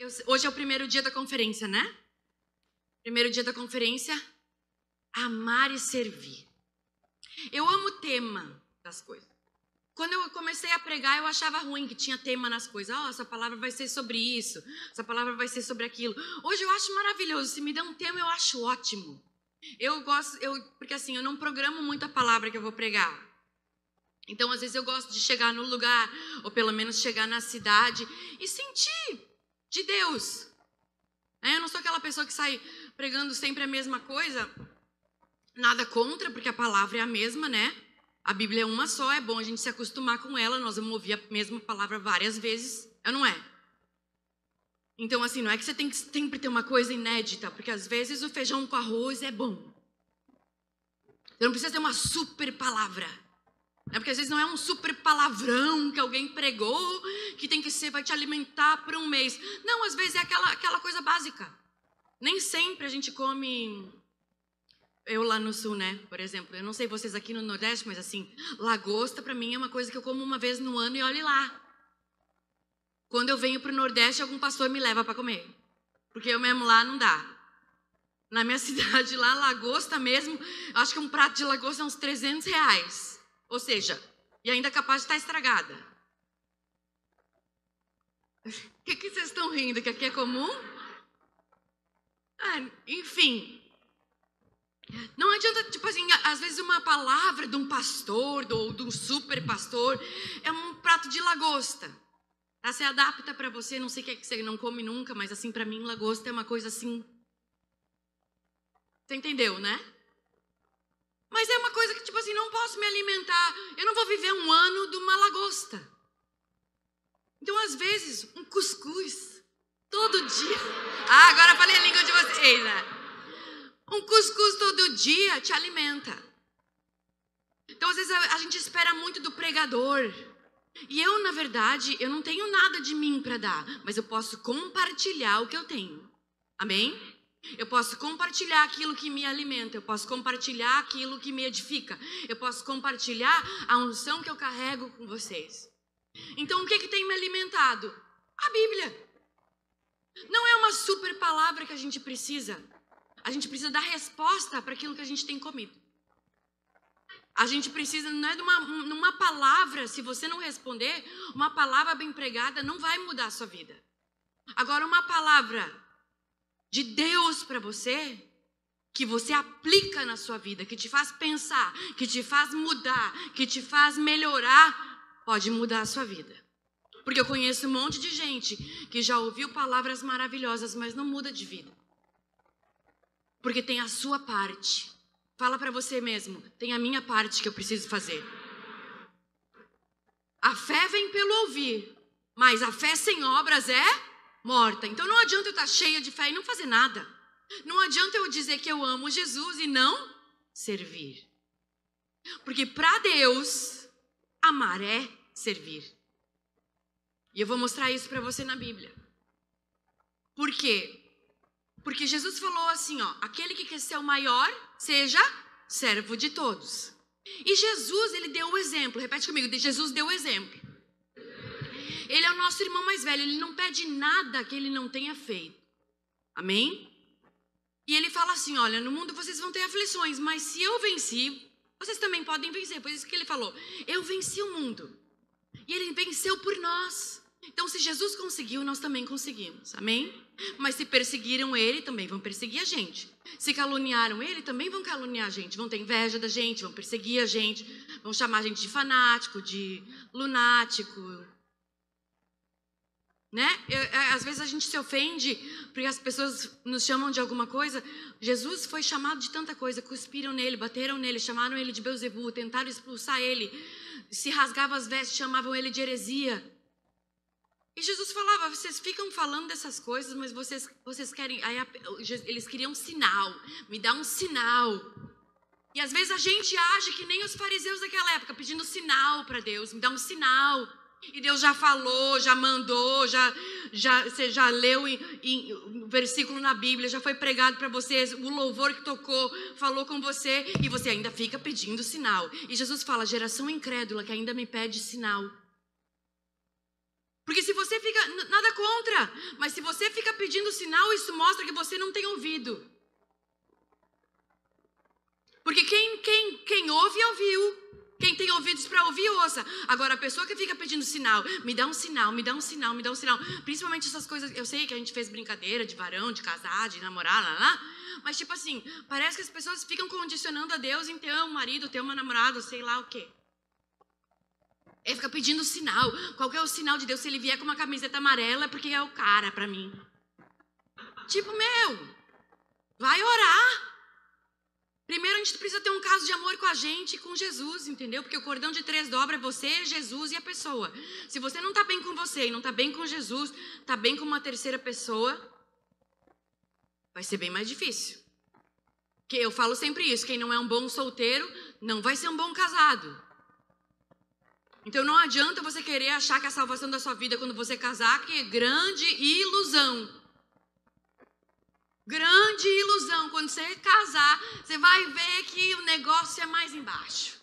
Eu- hoje é o primeiro dia da conferência, né? Primeiro dia da conferência, amar e servir. Eu amo o tema das coisas. Quando eu comecei a pregar, eu achava ruim que tinha tema nas coisas. Oh, essa palavra vai ser sobre isso, essa palavra vai ser sobre aquilo. Hoje eu acho maravilhoso. Se me der um tema, eu acho ótimo. Eu gosto, eu, porque assim, eu não programo muito a palavra que eu vou pregar. Então, às vezes, eu gosto de chegar no lugar, ou pelo menos chegar na cidade e sentir de Deus. É, Eu não sou aquela pessoa que sai pregando sempre a mesma coisa. Nada contra, porque a palavra é a mesma, né? A Bíblia é uma só, é bom a gente se acostumar com ela, nós vamos ouvir a mesma palavra várias vezes, é ou não é? Então, assim, não é que você tem que sempre ter uma coisa inédita, porque às vezes o feijão com arroz é bom. Você não precisa ter uma super palavra. Né? Porque às vezes não é um super palavrão que alguém pregou, que tem que ser, vai te alimentar por um mês. Não, às vezes é aquela, aquela coisa básica. Nem sempre a gente come. Eu lá no sul, né? Por exemplo, eu não sei vocês aqui no Nordeste, mas assim, lagosta pra mim é uma coisa que eu como uma vez no ano e olhe lá. Quando eu venho pro Nordeste, algum pastor me leva para comer. Porque eu mesmo lá não dá. Na minha cidade lá, lagosta mesmo, acho que um prato de lagosta é uns 300 reais. Ou seja, e ainda capaz de estar estragada. O que, que vocês estão rindo? Que aqui é comum? Ah, enfim. Não adianta, tipo assim, às vezes uma palavra de um pastor ou de um super pastor é um prato de lagosta. Tá? Você adapta para você, não sei o que é que você não come nunca, mas assim, para mim, lagosta é uma coisa assim. Você entendeu, né? Mas é uma coisa que, tipo assim, não posso me alimentar. Eu não vou viver um ano de uma lagosta. Então, às vezes, um cuscuz. Todo dia. Ah, agora falei a língua de vocês, né? Um cuscuz todo dia te alimenta. Então, às vezes, a, a gente espera muito do pregador. E eu, na verdade, eu não tenho nada de mim para dar, mas eu posso compartilhar o que eu tenho. Amém? Eu posso compartilhar aquilo que me alimenta, eu posso compartilhar aquilo que me edifica, eu posso compartilhar a unção que eu carrego com vocês. Então, o que, que tem me alimentado? A Bíblia. Não é uma super palavra que a gente precisa. A gente precisa dar resposta para aquilo que a gente tem comido. A gente precisa, não é de uma, numa palavra, se você não responder, uma palavra bem pregada não vai mudar a sua vida. Agora, uma palavra de Deus para você, que você aplica na sua vida, que te faz pensar, que te faz mudar, que te faz melhorar, pode mudar a sua vida. Porque eu conheço um monte de gente que já ouviu palavras maravilhosas, mas não muda de vida. Porque tem a sua parte. Fala para você mesmo, tem a minha parte que eu preciso fazer. A fé vem pelo ouvir, mas a fé sem obras é morta. Então não adianta eu estar cheia de fé e não fazer nada. Não adianta eu dizer que eu amo Jesus e não servir. Porque para Deus, amar é servir. E eu vou mostrar isso para você na Bíblia. Por quê? Porque Jesus falou assim, ó, aquele que quer ser o maior, seja servo de todos. E Jesus, ele deu o exemplo. Repete comigo, Jesus deu o exemplo. Ele é o nosso irmão mais velho, ele não pede nada que ele não tenha feito. Amém? E ele fala assim: olha, no mundo vocês vão ter aflições, mas se eu venci, vocês também podem vencer. Por isso que ele falou: eu venci o mundo. E ele venceu por nós. Então, se Jesus conseguiu, nós também conseguimos. Amém? Mas se perseguiram ele, também vão perseguir a gente. Se caluniaram ele, também vão caluniar a gente. Vão ter inveja da gente, vão perseguir a gente, vão chamar a gente de fanático, de lunático, né? Eu, às vezes a gente se ofende porque as pessoas nos chamam de alguma coisa. Jesus foi chamado de tanta coisa, cuspiram nele, bateram nele, chamaram ele de Beuzebu, tentaram expulsar ele, se rasgavam as vestes, chamavam ele de heresia. E Jesus falava: vocês ficam falando dessas coisas, mas vocês, vocês querem. Aí, eles queriam um sinal, me dá um sinal. E às vezes a gente age que nem os fariseus daquela época, pedindo sinal para Deus, me dá um sinal. E Deus já falou, já mandou, já, já você já leu em, em, um versículo na Bíblia, já foi pregado para vocês, o louvor que tocou falou com você e você ainda fica pedindo sinal. E Jesus fala: geração incrédula que ainda me pede sinal. Porque se você fica. Nada contra, mas se você fica pedindo sinal, isso mostra que você não tem ouvido. Porque quem, quem, quem ouve, ouviu. Quem tem ouvidos para ouvir, ouça. Agora, a pessoa que fica pedindo sinal, me dá um sinal, me dá um sinal, me dá um sinal. Principalmente essas coisas, eu sei que a gente fez brincadeira de varão, de casar, de namorar, lá, lá. Mas, tipo assim, parece que as pessoas ficam condicionando a Deus em ter um marido, ter uma namorada, sei lá o quê. Ele fica pedindo sinal. Qual é o sinal de Deus? Se ele vier com uma camiseta amarela, é porque é o cara para mim. Tipo, meu, vai orar. Primeiro a gente precisa ter um caso de amor com a gente e com Jesus, entendeu? Porque o cordão de três dobra é você, Jesus e a pessoa. Se você não está bem com você e não está bem com Jesus, está bem com uma terceira pessoa, vai ser bem mais difícil. Que eu falo sempre isso, quem não é um bom solteiro não vai ser um bom casado. Então não adianta você querer achar que a salvação da sua vida quando você casar, que é grande ilusão. Grande ilusão. Quando você casar, você vai ver que o negócio é mais embaixo.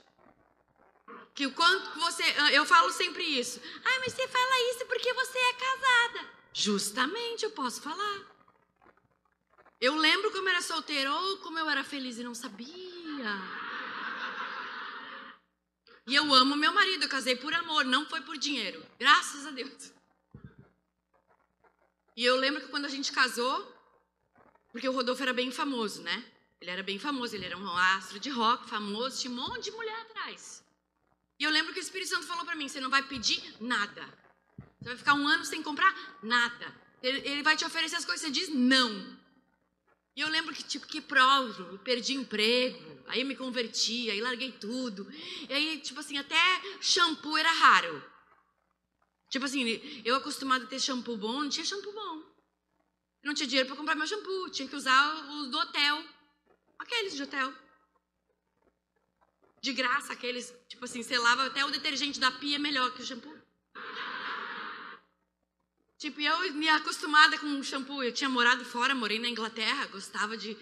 Que o quanto você. Eu falo sempre isso. Ah, mas você fala isso porque você é casada. Justamente, eu posso falar. Eu lembro como eu era solteira, ou como eu era feliz e não sabia. E eu amo meu marido, eu casei por amor, não foi por dinheiro. Graças a Deus. E eu lembro que quando a gente casou, porque o Rodolfo era bem famoso, né? Ele era bem famoso, ele era um astro de rock famoso, tinha um monte de mulher atrás. E eu lembro que o Espírito Santo falou para mim: você não vai pedir nada. Você vai ficar um ano sem comprar nada. Ele, ele vai te oferecer as coisas, você diz não. E eu lembro que, tipo, que prova, eu perdi emprego, aí me converti, aí larguei tudo. E aí, tipo assim, até shampoo era raro. Tipo assim, eu acostumado a ter shampoo bom, não tinha shampoo bom não tinha dinheiro para comprar meu shampoo, tinha que usar os do hotel. Aqueles de hotel. De graça, aqueles, tipo assim, você lava até o detergente da pia é melhor que o shampoo. Tipo, eu me acostumada com shampoo, eu tinha morado fora, morei na Inglaterra, gostava de,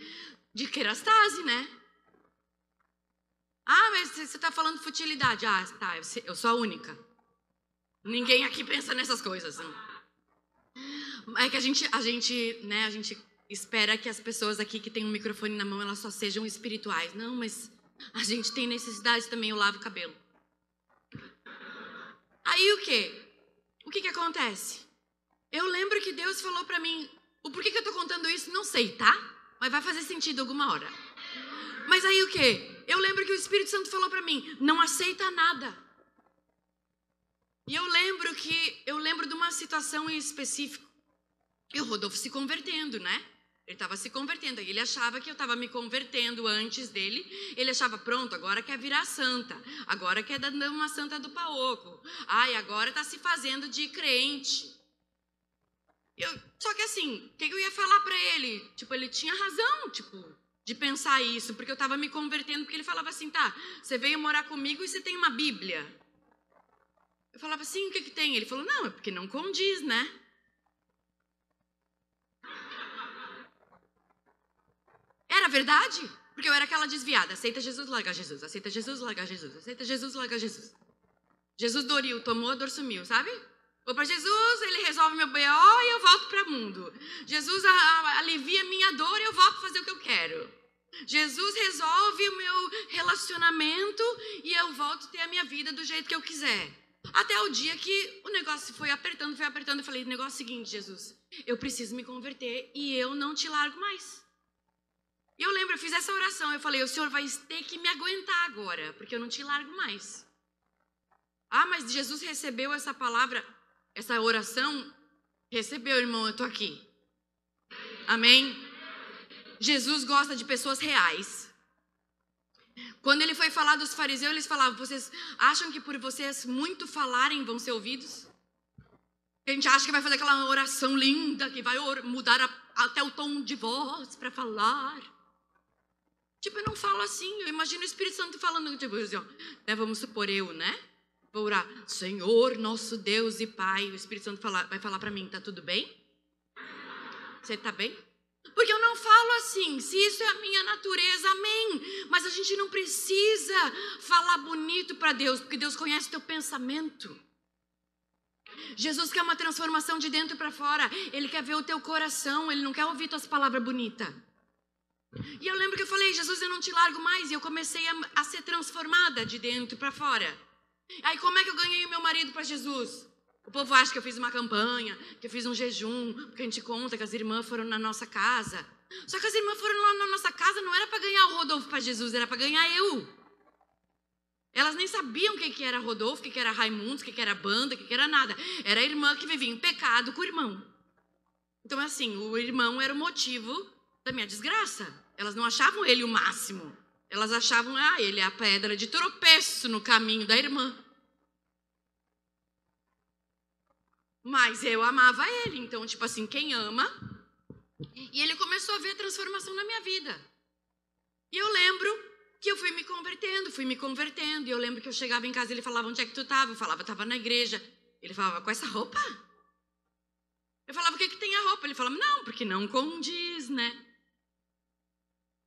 de kerastase, né? Ah, mas você está falando futilidade. Ah, tá, eu sou a única. Ninguém aqui pensa nessas coisas. Não. É que a gente, a gente, né, a gente espera que as pessoas aqui que têm um microfone na mão, elas só sejam espirituais. Não, mas a gente tem necessidade também, eu lavo o cabelo. Aí o quê? O que que acontece? Eu lembro que Deus falou para mim, o porquê que eu tô contando isso, não sei, tá? Mas vai fazer sentido alguma hora. Mas aí o quê? Eu lembro que o Espírito Santo falou para mim, não aceita nada. E eu lembro que eu lembro de uma situação em específico e o Rodolfo se convertendo, né? Ele estava se convertendo. Ele achava que eu estava me convertendo antes dele. Ele achava, pronto, agora quer virar santa. Agora quer dar uma santa do paoco. Ai, agora está se fazendo de crente. Eu, só que assim, o que, eu ia falar para ele? Tipo, ele tinha razão, tipo, de pensar isso. Porque eu estava me convertendo, porque ele falava assim, tá, você veio morar comigo e você tem uma Bíblia. Eu falava assim, o que, que tem? Ele falou, não, é porque não condiz, né? Era verdade? Porque eu era aquela desviada. Aceita Jesus, larga Jesus. Aceita Jesus, larga Jesus. Aceita Jesus, larga Jesus. Jesus doriu, tomou, a dor sumiu, sabe? Vou para Jesus, ele resolve meu BO e eu volto para o mundo. Jesus a, a, alivia minha dor e eu volto fazer o que eu quero. Jesus resolve o meu relacionamento e eu volto a ter a minha vida do jeito que eu quiser. Até o dia que o negócio foi apertando, foi apertando. Eu falei: negócio é seguinte, Jesus, eu preciso me converter e eu não te largo mais. E eu lembro, eu fiz essa oração. Eu falei: o Senhor vai ter que me aguentar agora, porque eu não te largo mais. Ah, mas Jesus recebeu essa palavra, essa oração? Recebeu, irmão, eu estou aqui. Amém? Jesus gosta de pessoas reais. Quando ele foi falar dos fariseus, eles falavam: Vocês acham que por vocês muito falarem vão ser ouvidos? A gente acha que vai fazer aquela oração linda, que vai mudar a, até o tom de voz para falar. Tipo, eu não falo assim. Eu imagino o Espírito Santo falando, tipo assim, ó, né, vamos supor eu, né? Vou orar, Senhor, nosso Deus e Pai. O Espírito Santo fala, vai falar para mim, tá tudo bem? Você tá bem? Porque eu não falo assim, se isso é a minha natureza, amém. Mas a gente não precisa falar bonito para Deus, porque Deus conhece teu pensamento. Jesus quer uma transformação de dentro para fora. Ele quer ver o teu coração, ele não quer ouvir tuas palavras bonitas. E eu lembro que eu falei, Jesus, eu não te largo mais. E eu comecei a, a ser transformada de dentro para fora. Aí como é que eu ganhei o meu marido para Jesus? O povo acha que eu fiz uma campanha, que eu fiz um jejum, porque a gente conta que as irmãs foram na nossa casa. Só que as irmãs foram lá na nossa casa, não era para ganhar o Rodolfo para Jesus, era para ganhar eu. Elas nem sabiam o que, era Rodolfo, o que, era Raimundo, o que, era banda, o que era nada. Era a irmã que vivia em pecado com o irmão. Então, assim, o irmão era o motivo da minha desgraça. Elas não achavam ele o máximo. Elas achavam, ah, ele é a pedra de tropeço no caminho da irmã. Mas eu amava ele, então, tipo assim, quem ama. E ele começou a ver a transformação na minha vida. E eu lembro que eu fui me convertendo, fui me convertendo. E eu lembro que eu chegava em casa e ele falava: Onde é que tu estava? Eu falava: Estava na igreja. Ele falava: Com essa roupa? Eu falava: O que, que tem a roupa? Ele falava: Não, porque não condiz, né?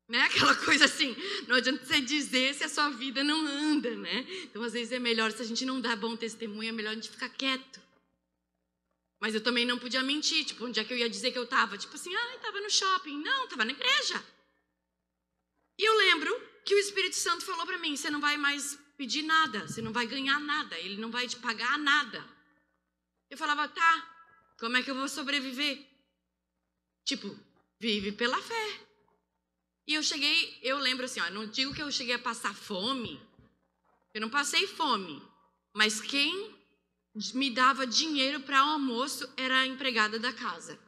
Né? Aquela coisa assim, não adianta você dizer se a sua vida não anda, né? Então, às vezes é melhor, se a gente não dá bom testemunho, é melhor a gente ficar quieto. Mas eu também não podia mentir, tipo, onde é que eu ia dizer que eu estava? Tipo assim, ah, estava no shopping. Não, estava na igreja. E eu lembro que o Espírito Santo falou para mim: você não vai mais pedir nada, você não vai ganhar nada, ele não vai te pagar nada. Eu falava, tá, como é que eu vou sobreviver? Tipo, vive pela fé. E eu cheguei, eu lembro assim, ó, não digo que eu cheguei a passar fome, eu não passei fome, mas quem me dava dinheiro para o almoço era a empregada da casa.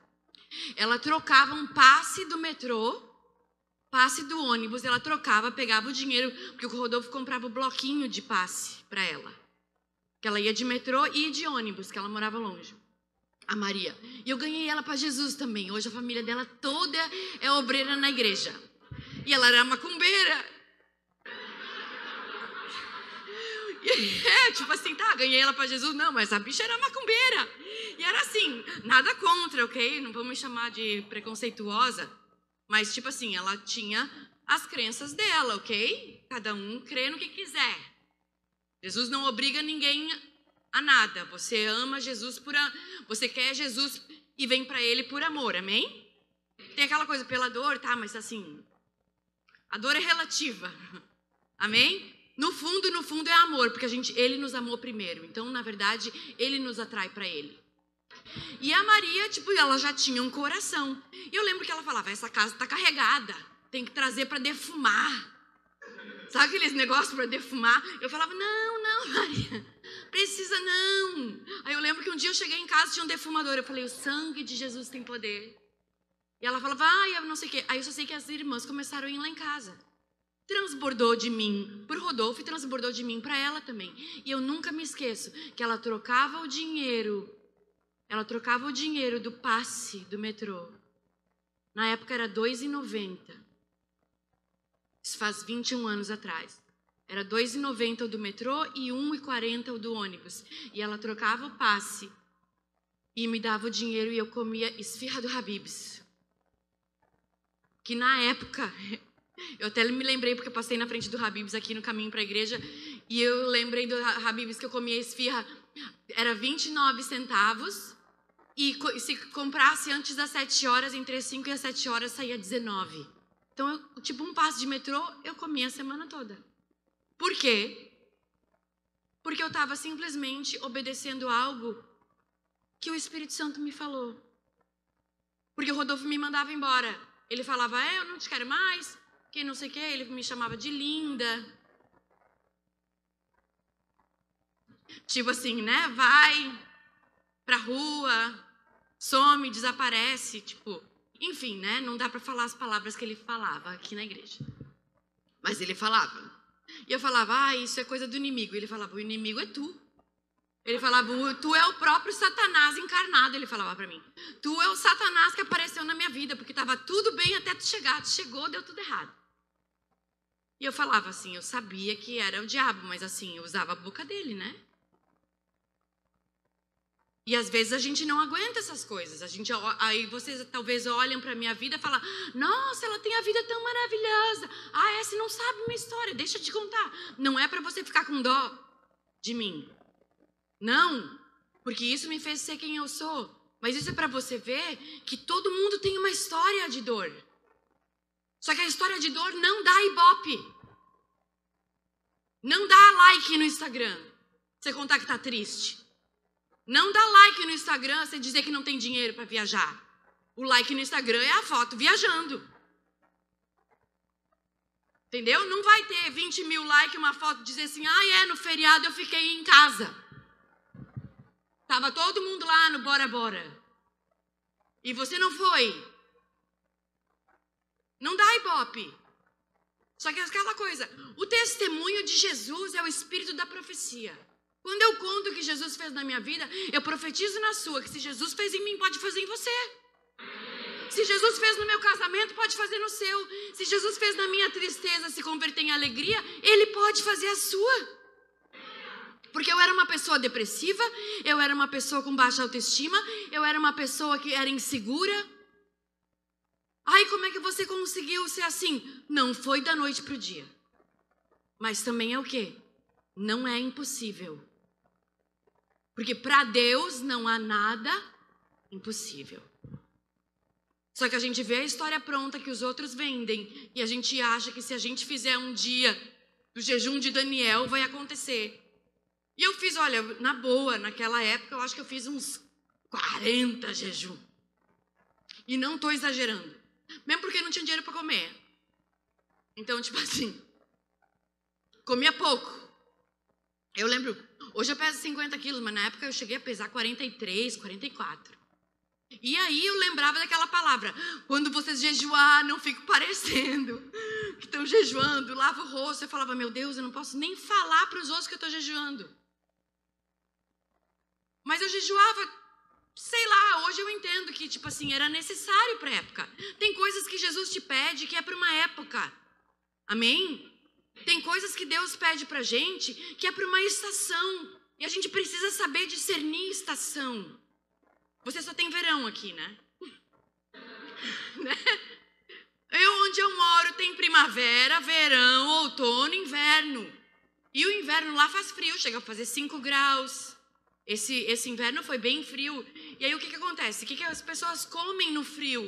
Ela trocava um passe do metrô, passe do ônibus, ela trocava, pegava o dinheiro, porque o Rodolfo comprava o bloquinho de passe para ela. Que ela ia de metrô e de ônibus, que ela morava longe. A Maria. E eu ganhei ela para Jesus também. Hoje a família dela toda é obreira na igreja. E ela era macumbeira. É, tipo assim, tá, ganhei ela para Jesus. Não, mas a bicha era macumbeira. E era assim, nada contra, ok? Não vamos me chamar de preconceituosa. Mas, tipo assim, ela tinha as crenças dela, ok? Cada um crê no que quiser. Jesus não obriga ninguém a nada. Você ama Jesus por. A... Você quer Jesus e vem para ele por amor, amém? Tem aquela coisa pela dor, tá? Mas assim, a dor é relativa, amém? No fundo, no fundo é amor, porque a gente, ele nos amou primeiro. Então, na verdade, ele nos atrai para ele. E a Maria, tipo, ela já tinha um coração. E eu lembro que ela falava: essa casa tá carregada, tem que trazer para defumar. Sabe aqueles negócios para defumar? Eu falava: não, não, Maria, precisa não. Aí eu lembro que um dia eu cheguei em casa tinha um defumador. Eu falei: o sangue de Jesus tem poder. E ela falava: ai, eu não sei o quê. Aí eu só sei que as irmãs começaram a ir lá em casa transbordou de mim para Rodolfo e transbordou de mim para ela também. E eu nunca me esqueço que ela trocava o dinheiro, ela trocava o dinheiro do passe do metrô. Na época era R$ 2,90. Isso faz 21 anos atrás. Era R$ 2,90 o do metrô e R$ 1,40 o do ônibus. E ela trocava o passe e me dava o dinheiro e eu comia esfirra do Habibs. Que na época eu até me lembrei porque eu passei na frente do Habibs aqui no caminho para a igreja e eu lembrei do Habibs que eu comia esfirra era 29 centavos e se comprasse antes das 7 horas, entre as 5 e as 7 horas saía 19. Então, eu, tipo um passo de metrô, eu comia a semana toda. Por quê? Porque eu estava simplesmente obedecendo algo que o Espírito Santo me falou. Porque o Rodolfo me mandava embora. Ele falava: é, Eu não te quero mais, que não sei o que, ele me chamava de linda. Tipo assim, né? Vai pra rua, some, desaparece, tipo, enfim, né? Não dá para falar as palavras que ele falava aqui na igreja. Mas ele falava. E eu falava: "Ah, isso é coisa do inimigo". Ele falava: "O inimigo é tu". Ele falava: "Tu é o próprio Satanás encarnado", ele falava para mim. "Tu é o Satanás que apareceu na minha vida, porque estava tudo bem até tu chegar, tu chegou, deu tudo errado". E eu falava assim, eu sabia que era o diabo, mas assim, eu usava a boca dele, né? E às vezes a gente não aguenta essas coisas. A gente, aí vocês talvez olham para minha vida e falam: Nossa, ela tem a vida tão maravilhosa. Ah, é, você não sabe minha história. Deixa eu te contar. Não é para você ficar com dó de mim. Não. Porque isso me fez ser quem eu sou. Mas isso é para você ver que todo mundo tem uma história de dor. Só que a história de dor não dá ibope. Não dá like no Instagram. Você contar que tá triste. Não dá like no Instagram você dizer que não tem dinheiro para viajar. O like no Instagram é a foto viajando. Entendeu? Não vai ter 20 mil likes uma foto dizer assim, ah, é, no feriado eu fiquei em casa. Tava todo mundo lá no Bora Bora. E você não foi. Não dá ibope. Só que aquela coisa, o testemunho de Jesus é o espírito da profecia. Quando eu conto o que Jesus fez na minha vida, eu profetizo na sua que se Jesus fez em mim, pode fazer em você. Se Jesus fez no meu casamento, pode fazer no seu. Se Jesus fez na minha tristeza se converter em alegria, ele pode fazer a sua. Porque eu era uma pessoa depressiva, eu era uma pessoa com baixa autoestima, eu era uma pessoa que era insegura. Ai, como é que você conseguiu ser assim? Não foi da noite para o dia. Mas também é o quê? Não é impossível. Porque para Deus não há nada impossível. Só que a gente vê a história pronta que os outros vendem e a gente acha que se a gente fizer um dia do jejum de Daniel vai acontecer. E eu fiz, olha, na boa, naquela época eu acho que eu fiz uns 40 jejum. E não estou exagerando. Mesmo porque não tinha dinheiro para comer. Então, tipo assim, comia pouco. Eu lembro, hoje eu peso 50 quilos, mas na época eu cheguei a pesar 43, 44. E aí eu lembrava daquela palavra: quando vocês jejuar, não fico parecendo que estão jejuando, lava o rosto. Eu falava: meu Deus, eu não posso nem falar para os outros que eu estou jejuando. Mas eu jejuava sei lá, hoje eu entendo que, tipo assim, era necessário para época. Tem coisas que Jesus te pede que é para uma época. Amém? Tem coisas que Deus pede pra gente que é para uma estação. E a gente precisa saber discernir estação. Você só tem verão aqui, né? né? Eu, onde eu moro, tem primavera, verão, outono, inverno. E o inverno lá faz frio, chega a fazer 5 graus. Esse, esse inverno foi bem frio. E aí o que, que acontece? O que, que as pessoas comem no frio?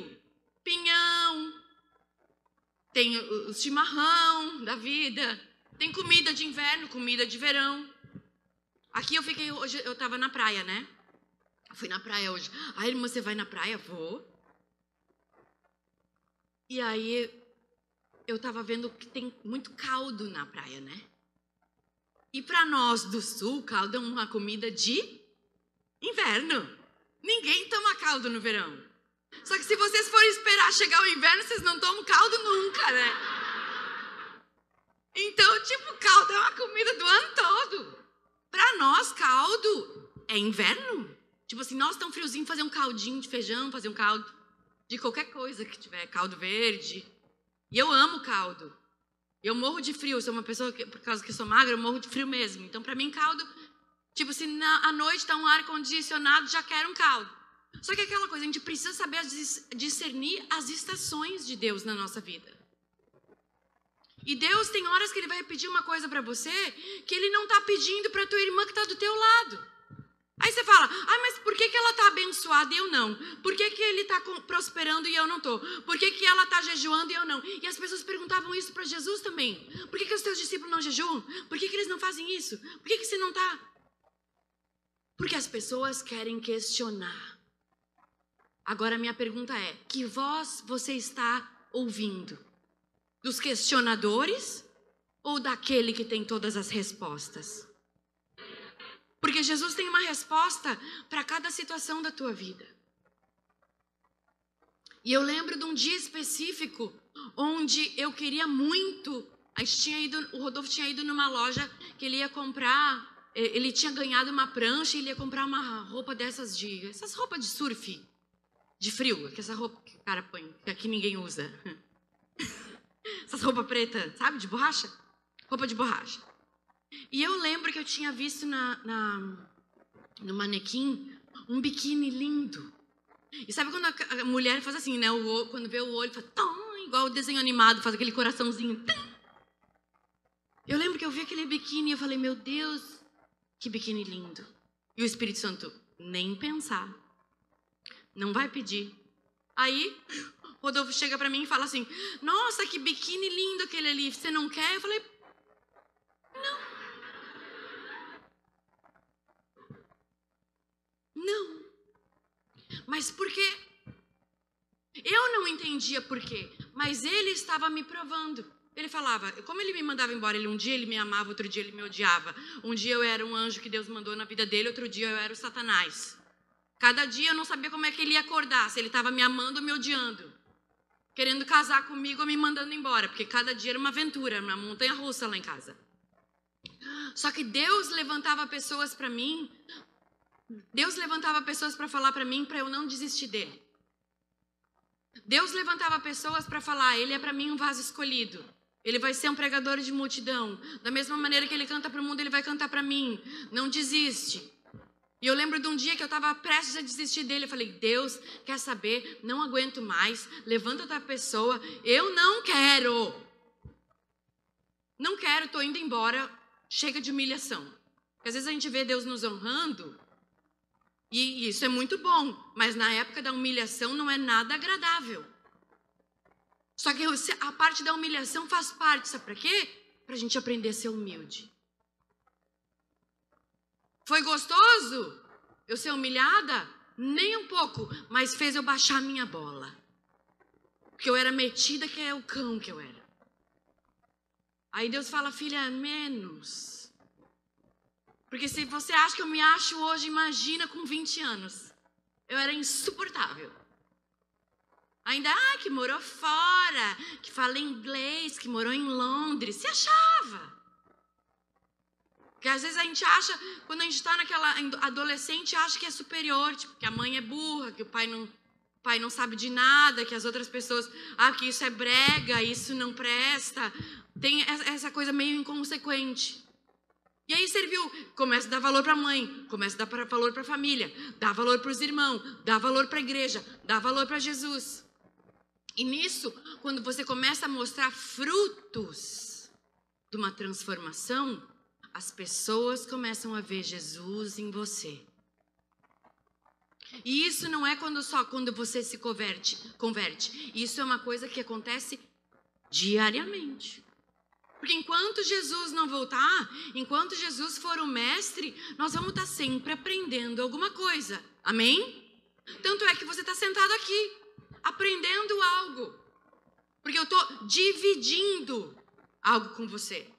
Pinhão, tem o chimarrão da vida, tem comida de inverno, comida de verão. Aqui eu fiquei, hoje eu estava na praia, né? fui na praia hoje. Aí, irmã, você vai na praia? Vou. E aí eu estava vendo que tem muito caldo na praia, né? E para nós do sul, caldo é uma comida de inverno. Ninguém toma caldo no verão. Só que se vocês forem esperar chegar o inverno, vocês não tomam caldo nunca, né? Então, tipo, caldo é uma comida do ano todo. Para nós, caldo é inverno. Tipo assim, nós tão friozinho, fazer um caldinho de feijão, fazer um caldo de qualquer coisa que tiver, caldo verde. E eu amo caldo. Eu morro de frio, sou uma pessoa que, por causa que sou magra, eu morro de frio mesmo. Então, para mim, caldo, tipo, se na, à noite tá um ar condicionado, já quero um caldo. Só que é aquela coisa, a gente precisa saber discernir as estações de Deus na nossa vida. E Deus tem horas que ele vai pedir uma coisa para você que ele não tá pedindo para tua irmã que tá do teu lado. Aí você fala, ah, mas está abençoada e eu não? Por que, que ele está prosperando e eu não estou? Por que, que ela está jejuando e eu não? E as pessoas perguntavam isso para Jesus também. Por que, que os teus discípulos não jejuam? Por que, que eles não fazem isso? Por que, que você não está? Porque as pessoas querem questionar. Agora, minha pergunta é: que voz você está ouvindo? Dos questionadores ou daquele que tem todas as respostas? Porque Jesus tem uma resposta para cada situação da tua vida. E eu lembro de um dia específico onde eu queria muito. A gente tinha ido, o Rodolfo tinha ido numa loja que ele ia comprar. Eh, ele tinha ganhado uma prancha e ele ia comprar uma roupa dessas de. Essas roupas de surf. De frio. Que essa roupa que o cara põe, que aqui ninguém usa. Essas roupas pretas, sabe? De borracha? Roupa de borracha. E eu lembro que eu tinha visto na, na, no manequim um biquíni lindo. E sabe quando a, a mulher faz assim, né? O, quando vê o olho, faz tão, igual o desenho animado, faz aquele coraçãozinho. Eu lembro que eu vi aquele biquíni e eu falei, meu Deus, que biquíni lindo. E o Espírito Santo, Nem pensar. Não vai pedir. Aí, Rodolfo chega para mim e fala assim: Nossa, que biquíni lindo aquele ali. Você não quer? Eu falei: Não. Mas por quê? Eu não entendia por quê, mas ele estava me provando. Ele falava, como ele me mandava embora, ele um dia ele me amava, outro dia ele me odiava. Um dia eu era um anjo que Deus mandou na vida dele, outro dia eu era o Satanás. Cada dia eu não sabia como é que ele ia acordar, se ele estava me amando ou me odiando. Querendo casar comigo ou me mandando embora, porque cada dia era uma aventura, uma montanha russa lá em casa. Só que Deus levantava pessoas para mim, Deus levantava pessoas para falar para mim para eu não desistir dele. Deus levantava pessoas para falar: Ele é para mim um vaso escolhido. Ele vai ser um pregador de multidão. Da mesma maneira que ele canta para o mundo, ele vai cantar para mim. Não desiste. E eu lembro de um dia que eu estava prestes a desistir dele. Eu falei: Deus, quer saber? Não aguento mais. Levanta outra pessoa. Eu não quero. Não quero, estou indo embora. Chega de humilhação. Porque às vezes a gente vê Deus nos honrando e isso é muito bom, mas na época da humilhação não é nada agradável. Só que a parte da humilhação faz parte, sabe para quê? Para a gente aprender a ser humilde. Foi gostoso eu ser humilhada? Nem um pouco, mas fez eu baixar minha bola. Porque eu era metida que é o cão que eu era. Aí Deus fala, filha, menos. Porque se você acha que eu me acho hoje, imagina com 20 anos. Eu era insuportável. Ainda, ah, que morou fora, que fala inglês, que morou em Londres. Se achava. Porque às vezes a gente acha, quando a gente está naquela adolescente, acha que é superior, tipo, que a mãe é burra, que o pai não, o pai não sabe de nada, que as outras pessoas, ah, que isso é brega, isso não presta. Tem essa coisa meio inconsequente. E aí serviu, começa a dar valor para a mãe, começa a dar valor para a família, dá valor para os irmãos, dá valor para a igreja, dá valor para Jesus. E nisso, quando você começa a mostrar frutos de uma transformação, as pessoas começam a ver Jesus em você. E isso não é quando só quando você se converte, converte. Isso é uma coisa que acontece diariamente. Porque enquanto Jesus não voltar, enquanto Jesus for o mestre, nós vamos estar sempre aprendendo alguma coisa. Amém? Tanto é que você está sentado aqui, aprendendo algo. Porque eu estou dividindo algo com você.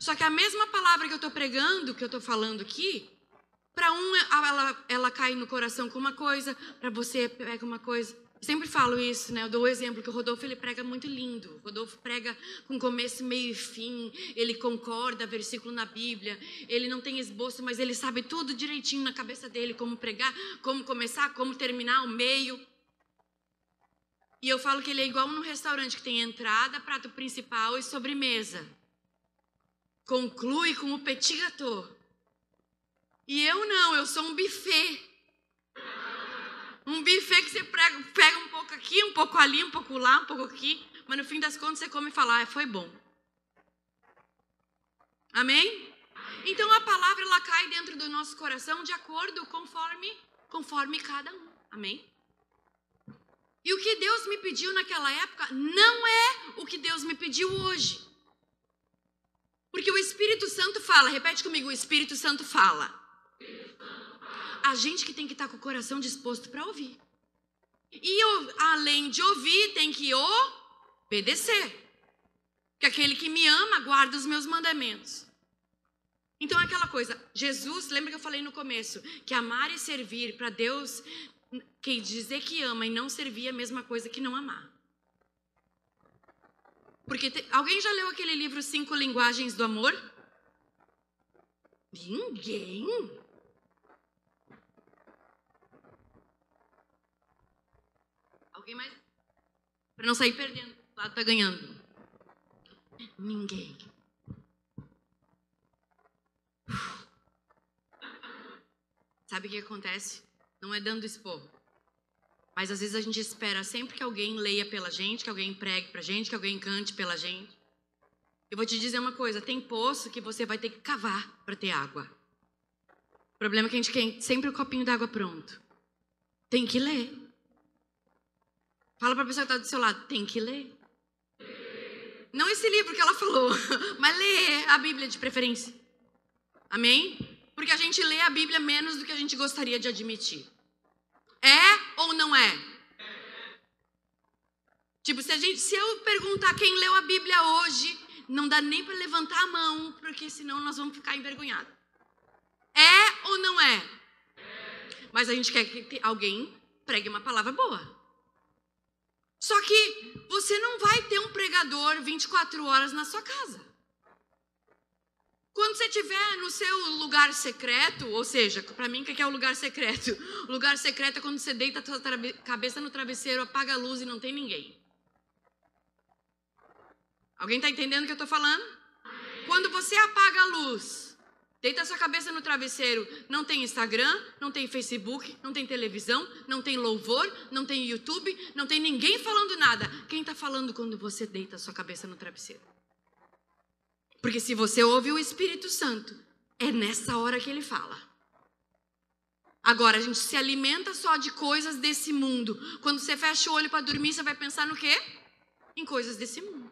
Só que a mesma palavra que eu estou pregando, que eu estou falando aqui, para um ela, ela cai no coração com uma coisa, para você pega uma coisa. Sempre falo isso, né? Eu dou o exemplo que o Rodolfo ele prega muito lindo. O Rodolfo prega com começo, meio e fim. Ele concorda versículo na Bíblia. Ele não tem esboço, mas ele sabe tudo direitinho na cabeça dele como pregar, como começar, como terminar, o meio. E eu falo que ele é igual no restaurante que tem entrada, prato principal e sobremesa. Conclui com o petit gâteau. E eu não, eu sou um buffet. Um buffet que você pega, pega um pouco aqui, um pouco ali, um pouco lá, um pouco aqui, mas no fim das contas você come e fala, ah, foi bom. Amém? Então a palavra ela cai dentro do nosso coração de acordo conforme conforme cada um. Amém? E o que Deus me pediu naquela época não é o que Deus me pediu hoje. Porque o Espírito Santo fala, repete comigo, o Espírito Santo fala a gente que tem que estar tá com o coração disposto para ouvir. E além de ouvir, tem que obedecer. Que aquele que me ama guarda os meus mandamentos. Então é aquela coisa, Jesus, lembra que eu falei no começo, que amar e servir para Deus, que dizer que ama e não servir é a mesma coisa que não amar. Porque te, alguém já leu aquele livro Cinco Linguagens do Amor? Ninguém? Alguém mais? Para não sair perdendo. O lado tá ganhando. Ninguém. Sabe o que acontece? Não é dando esporro. Mas às vezes a gente espera sempre que alguém leia pela gente, que alguém pregue pra gente, que alguém cante pela gente. Eu vou te dizer uma coisa: tem poço que você vai ter que cavar para ter água. problema é que a gente quer sempre o copinho d'água pronto. Tem que ler. Fala para a pessoa que está do seu lado, tem que ler. Não esse livro que ela falou, mas lê a Bíblia de preferência. Amém? Porque a gente lê a Bíblia menos do que a gente gostaria de admitir. É ou não é? Tipo, se, a gente, se eu perguntar quem leu a Bíblia hoje, não dá nem para levantar a mão, porque senão nós vamos ficar envergonhados. É ou não é? Mas a gente quer que alguém pregue uma palavra boa. Só que você não vai ter um pregador 24 horas na sua casa. Quando você estiver no seu lugar secreto, ou seja, para mim, o que é o lugar secreto? O lugar secreto é quando você deita a sua cabeça no travesseiro, apaga a luz e não tem ninguém. Alguém está entendendo o que eu estou falando? Quando você apaga a luz, deita sua cabeça no travesseiro, não tem Instagram, não tem Facebook, não tem televisão, não tem louvor, não tem YouTube, não tem ninguém falando nada. Quem está falando quando você deita sua cabeça no travesseiro? Porque se você ouve o Espírito Santo, é nessa hora que ele fala. Agora, a gente se alimenta só de coisas desse mundo. Quando você fecha o olho para dormir, você vai pensar no quê? Em coisas desse mundo.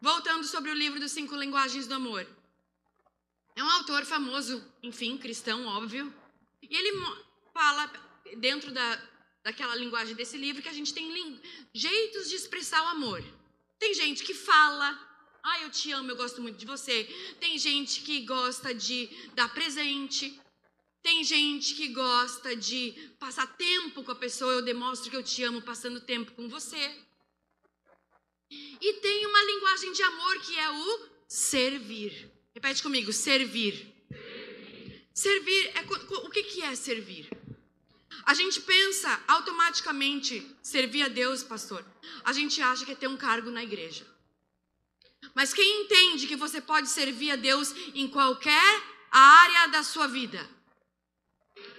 Voltando sobre o livro dos cinco linguagens do amor. É um autor famoso, enfim, cristão, óbvio. E ele fala, dentro da, daquela linguagem desse livro, que a gente tem jeitos de expressar o amor. Tem gente que fala, ah, eu te amo, eu gosto muito de você. Tem gente que gosta de dar presente. Tem gente que gosta de passar tempo com a pessoa, eu demonstro que eu te amo passando tempo com você. E tem uma linguagem de amor que é o servir. Repete comigo, servir. Servir, é, o que, que é servir? A gente pensa automaticamente, servir a Deus, pastor. A gente acha que é ter um cargo na igreja. Mas quem entende que você pode servir a Deus em qualquer área da sua vida?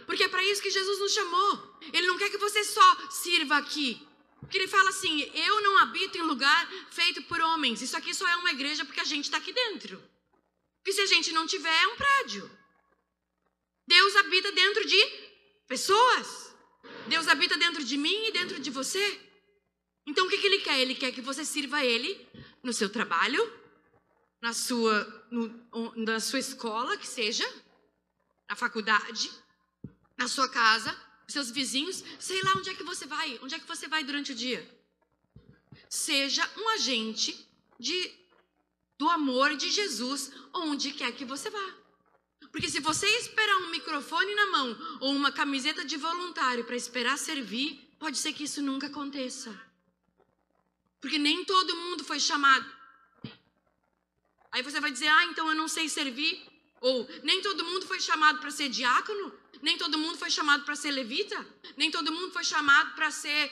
Porque é para isso que Jesus nos chamou. Ele não quer que você só sirva aqui. Porque ele fala assim: eu não habito em lugar feito por homens. Isso aqui só é uma igreja porque a gente está aqui dentro. Porque se a gente não tiver, é um prédio. Deus habita dentro de pessoas. Deus habita dentro de mim e dentro de você. Então o que, que ele quer? Ele quer que você sirva ele no seu trabalho, na sua, no, na sua escola, que seja, na faculdade, na sua casa, seus vizinhos, sei lá onde é que você vai, onde é que você vai durante o dia. Seja um agente de, do amor de Jesus onde quer que você vá. Porque se você esperar um microfone na mão ou uma camiseta de voluntário para esperar servir, pode ser que isso nunca aconteça. Porque nem todo mundo foi chamado. Aí você vai dizer: "Ah, então eu não sei servir". Ou nem todo mundo foi chamado para ser diácono, nem todo mundo foi chamado para ser levita, nem todo mundo foi chamado para ser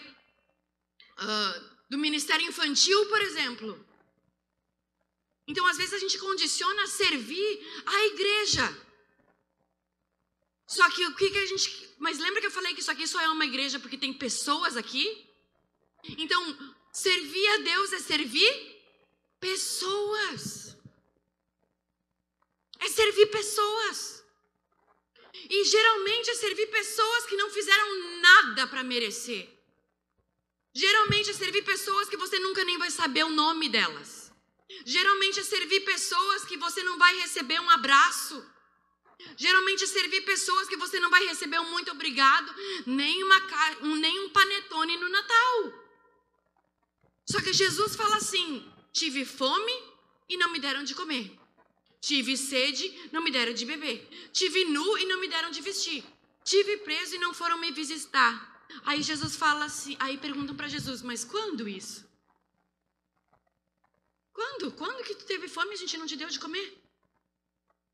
uh, do ministério infantil, por exemplo. Então, às vezes, a gente condiciona a servir a igreja. Só que o que, que a gente. Mas lembra que eu falei que isso aqui só é uma igreja porque tem pessoas aqui? Então, servir a Deus é servir pessoas. É servir pessoas. E geralmente é servir pessoas que não fizeram nada para merecer. Geralmente é servir pessoas que você nunca nem vai saber o nome delas. Geralmente é servir pessoas que você não vai receber um abraço. Geralmente é servir pessoas que você não vai receber um muito obrigado, nem, uma, nem um panetone no Natal. Só que Jesus fala assim: tive fome e não me deram de comer. Tive sede, não me deram de beber. Tive nu e não me deram de vestir. Tive preso e não foram me visitar. Aí Jesus fala assim, aí perguntam para Jesus, mas quando isso? Quando? Quando que tu teve fome e a gente não te deu de comer?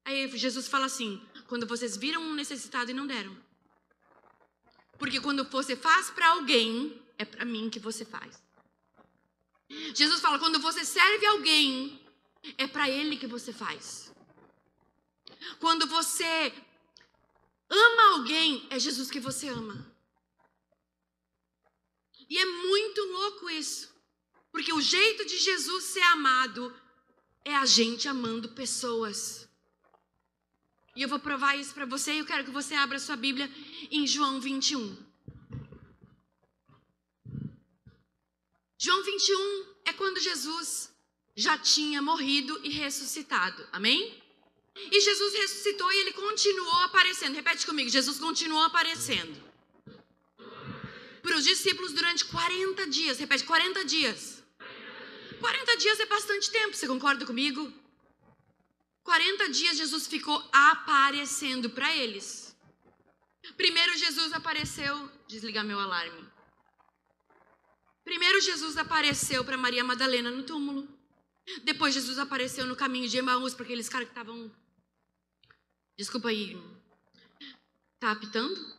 Aí Jesus fala assim: quando vocês viram um necessitado e não deram. Porque quando você faz para alguém, é para mim que você faz. Jesus fala: quando você serve alguém, é para Ele que você faz. Quando você ama alguém, é Jesus que você ama. E é muito louco isso. Porque o jeito de Jesus ser amado é a gente amando pessoas. E eu vou provar isso para você e eu quero que você abra sua Bíblia em João 21. João 21 é quando Jesus já tinha morrido e ressuscitado. Amém? E Jesus ressuscitou e ele continuou aparecendo. Repete comigo: Jesus continuou aparecendo. Para os discípulos durante 40 dias. Repete: 40 dias. 40 dias é bastante tempo, você concorda comigo? 40 dias Jesus ficou aparecendo para eles. Primeiro Jesus apareceu, desligar meu alarme. Primeiro Jesus apareceu para Maria Madalena no túmulo. Depois Jesus apareceu no caminho de Emaús para aqueles caras que estavam Desculpa aí. Tá apitando?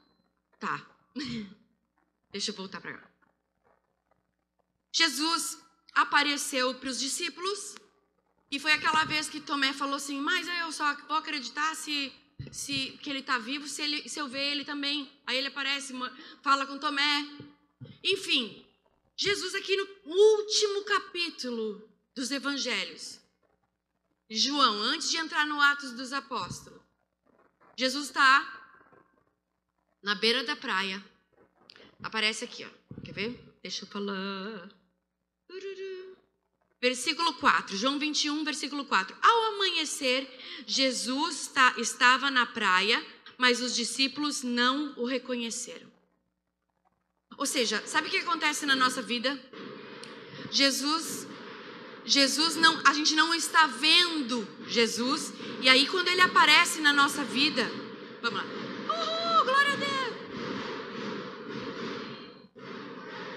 Tá. Deixa eu voltar para cá. Jesus apareceu para os discípulos e foi aquela vez que Tomé falou assim: Mas eu só vou acreditar se, se que ele está vivo, se, ele, se eu ver ele também. Aí ele aparece, fala com Tomé. Enfim, Jesus aqui no último capítulo dos Evangelhos, João, antes de entrar no Atos dos Apóstolos, Jesus está na beira da praia. Aparece aqui, ó. Quer ver? Deixa eu falar. Versículo 4, João 21, versículo 4. Ao amanhecer, Jesus tá, estava na praia, mas os discípulos não o reconheceram. Ou seja, sabe o que acontece na nossa vida? Jesus Jesus não, a gente não está vendo Jesus, e aí quando ele aparece na nossa vida, vamos lá. Uhul, glória a Deus.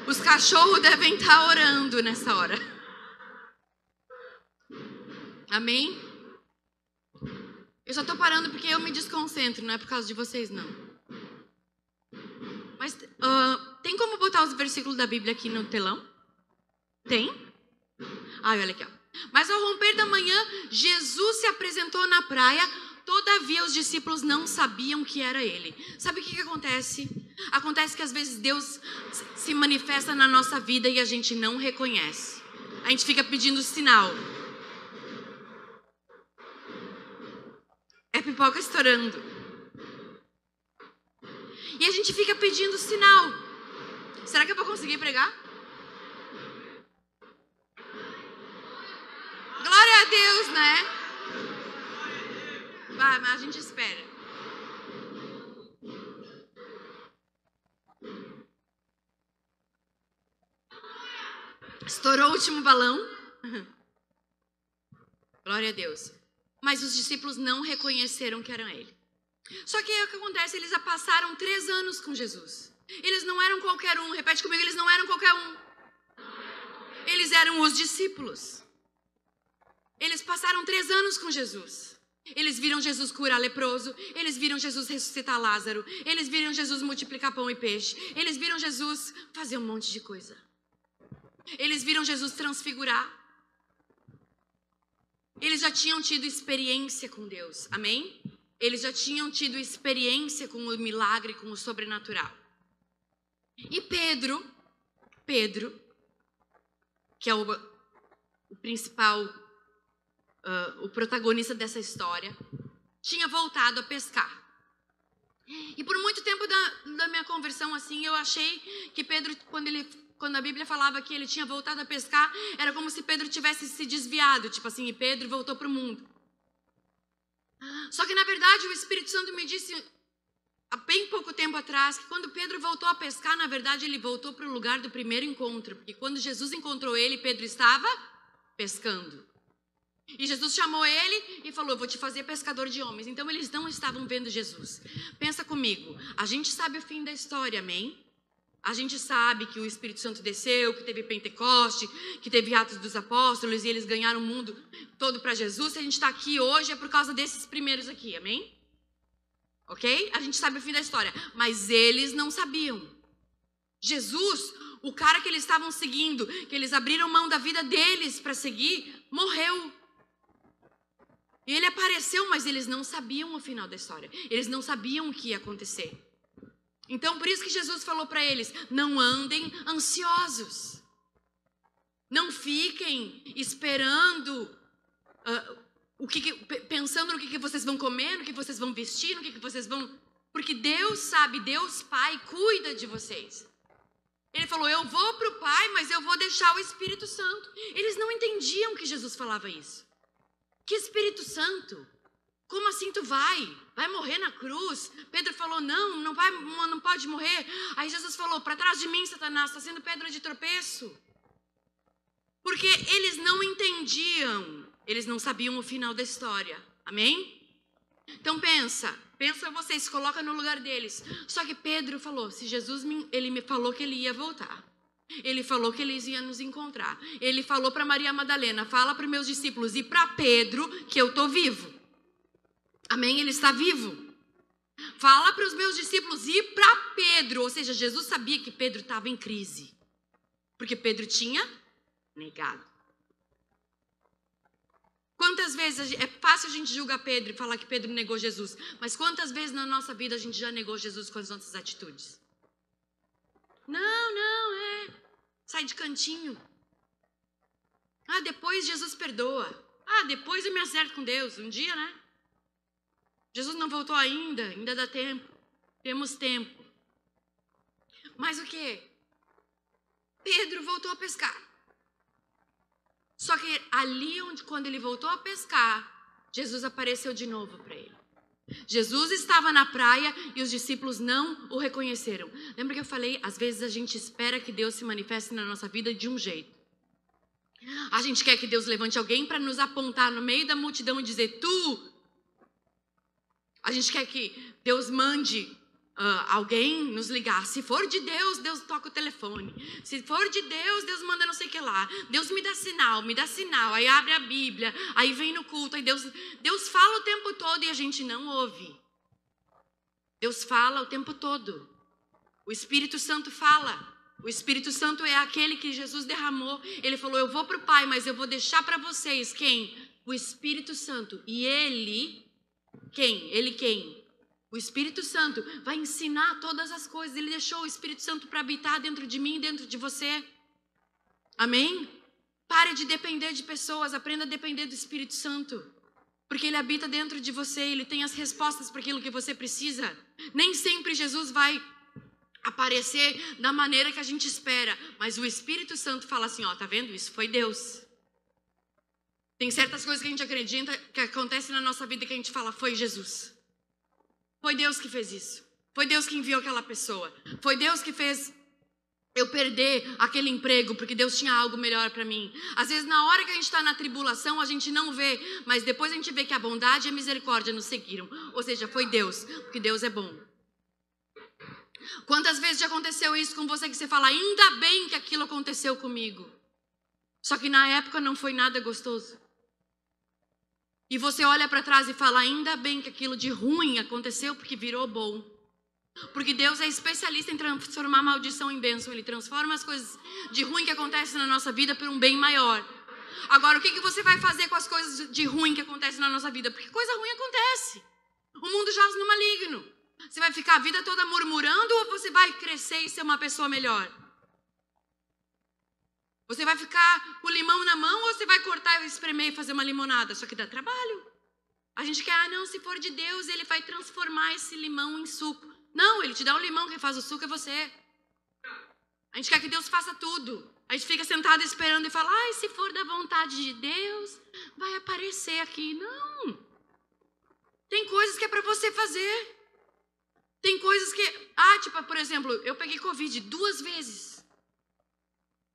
Os cachorros devem estar orando nessa hora. Amém? Eu só estou parando porque eu me desconcentro, não é por causa de vocês, não. Mas uh, tem como botar os versículos da Bíblia aqui no telão? Tem? Ai, olha aqui, ó. Mas ao romper da manhã, Jesus se apresentou na praia, todavia os discípulos não sabiam que era ele. Sabe o que, que acontece? Acontece que às vezes Deus se manifesta na nossa vida e a gente não reconhece. A gente fica pedindo sinal. É pipoca estourando. E a gente fica pedindo sinal. Será que eu vou conseguir pregar? Glória a Deus, né? Vai, mas a gente espera. Estourou o último balão. Glória a Deus. Mas os discípulos não reconheceram que eram ele. Só que aí o que acontece? Eles já passaram três anos com Jesus. Eles não eram qualquer um. Repete comigo, eles não eram qualquer um. Eles eram os discípulos. Eles passaram três anos com Jesus. Eles viram Jesus curar leproso, eles viram Jesus ressuscitar Lázaro, eles viram Jesus multiplicar pão e peixe, eles viram Jesus fazer um monte de coisa. Eles viram Jesus transfigurar. Eles já tinham tido experiência com Deus, amém? Eles já tinham tido experiência com o milagre, com o sobrenatural. E Pedro, Pedro, que é o, o principal uh, o protagonista dessa história, tinha voltado a pescar. E por muito tempo da, da minha conversão, assim, eu achei que Pedro, quando ele quando a Bíblia falava que ele tinha voltado a pescar, era como se Pedro tivesse se desviado, tipo assim, e Pedro voltou para o mundo. Só que na verdade o Espírito Santo me disse há bem pouco tempo atrás que quando Pedro voltou a pescar, na verdade ele voltou para o lugar do primeiro encontro, porque quando Jesus encontrou ele, Pedro estava pescando. E Jesus chamou ele e falou: Vou te fazer pescador de homens. Então eles não estavam vendo Jesus. Pensa comigo, a gente sabe o fim da história, amém? A gente sabe que o Espírito Santo desceu, que teve Pentecoste, que teve Atos dos Apóstolos e eles ganharam o mundo todo para Jesus. Se a gente está aqui hoje é por causa desses primeiros aqui, amém? Ok? A gente sabe o fim da história, mas eles não sabiam. Jesus, o cara que eles estavam seguindo, que eles abriram mão da vida deles para seguir, morreu. E ele apareceu, mas eles não sabiam o final da história. Eles não sabiam o que ia acontecer. Então, por isso que Jesus falou para eles: não andem ansiosos. Não fiquem esperando uh, o que, que pensando no que, que vocês vão comer, no que vocês vão vestir, no que, que vocês vão. Porque Deus sabe, Deus Pai cuida de vocês. Ele falou: Eu vou para o Pai, mas eu vou deixar o Espírito Santo. Eles não entendiam que Jesus falava isso. Que Espírito Santo? Como assim tu vai? Vai morrer na cruz? Pedro falou: Não, não, vai, não pode morrer. Aí Jesus falou: Para trás de mim, Satanás, está sendo pedra de tropeço. Porque eles não entendiam, eles não sabiam o final da história. Amém? Então pensa, pensa vocês, coloca no lugar deles. Só que Pedro falou, se Jesus me, ele me falou que ele ia voltar. Ele falou que eles iam nos encontrar. Ele falou para Maria Madalena, fala para meus discípulos e para Pedro que eu tô vivo. Amém? Ele está vivo. Fala para os meus discípulos e para Pedro, ou seja, Jesus sabia que Pedro estava em crise. Porque Pedro tinha negado. Quantas vezes é fácil a gente julgar Pedro e falar que Pedro negou Jesus, mas quantas vezes na nossa vida a gente já negou Jesus com as nossas atitudes? Não, não, é. Sai de cantinho. Ah, depois Jesus perdoa. Ah, depois eu me acerto com Deus. Um dia, né? Jesus não voltou ainda, ainda dá tempo. Temos tempo. Mas o que? Pedro voltou a pescar. Só que ali onde quando ele voltou a pescar, Jesus apareceu de novo para ele. Jesus estava na praia e os discípulos não o reconheceram. Lembra que eu falei? Às vezes a gente espera que Deus se manifeste na nossa vida de um jeito. A gente quer que Deus levante alguém para nos apontar no meio da multidão e dizer: Tu. A gente quer que Deus mande uh, alguém nos ligar. Se for de Deus, Deus toca o telefone. Se for de Deus, Deus manda não sei o que lá. Deus me dá sinal, me dá sinal. Aí abre a Bíblia, aí vem no culto. Aí Deus, Deus fala o tempo todo e a gente não ouve. Deus fala o tempo todo. O Espírito Santo fala. O Espírito Santo é aquele que Jesus derramou. Ele falou: Eu vou para o Pai, mas eu vou deixar para vocês quem? O Espírito Santo. E ele, quem? Ele quem? O Espírito Santo vai ensinar todas as coisas. Ele deixou o Espírito Santo para habitar dentro de mim, dentro de você. Amém? Pare de depender de pessoas, aprenda a depender do Espírito Santo. Porque ele habita dentro de você, ele tem as respostas para aquilo que você precisa. Nem sempre Jesus vai aparecer da maneira que a gente espera, mas o Espírito Santo fala assim, ó, tá vendo? Isso foi Deus. Tem certas coisas que a gente acredita que acontecem na nossa vida que a gente fala, foi Jesus. Foi Deus que fez isso. Foi Deus que enviou aquela pessoa. Foi Deus que fez eu perder aquele emprego porque Deus tinha algo melhor para mim. Às vezes, na hora que a gente está na tribulação, a gente não vê, mas depois a gente vê que a bondade e a misericórdia nos seguiram. Ou seja, foi Deus, porque Deus é bom. Quantas vezes já aconteceu isso com você que você fala, ainda bem que aquilo aconteceu comigo? Só que na época não foi nada gostoso. E você olha para trás e fala: ainda bem que aquilo de ruim aconteceu porque virou bom. Porque Deus é especialista em transformar maldição em bênção. Ele transforma as coisas de ruim que acontecem na nossa vida por um bem maior. Agora, o que, que você vai fazer com as coisas de ruim que acontecem na nossa vida? Porque coisa ruim acontece. O mundo jaz no maligno. Você vai ficar a vida toda murmurando ou você vai crescer e ser uma pessoa melhor? Você vai ficar com o limão na mão ou você vai cortar e espremer e fazer uma limonada? Só que dá trabalho. A gente quer, ah, não, se for de Deus, ele vai transformar esse limão em suco. Não, ele te dá um limão, quem faz o suco é você. A gente quer que Deus faça tudo. A gente fica sentado esperando e fala, ai, se for da vontade de Deus, vai aparecer aqui. Não. Tem coisas que é para você fazer. Tem coisas que. Ah, tipo, por exemplo, eu peguei Covid duas vezes.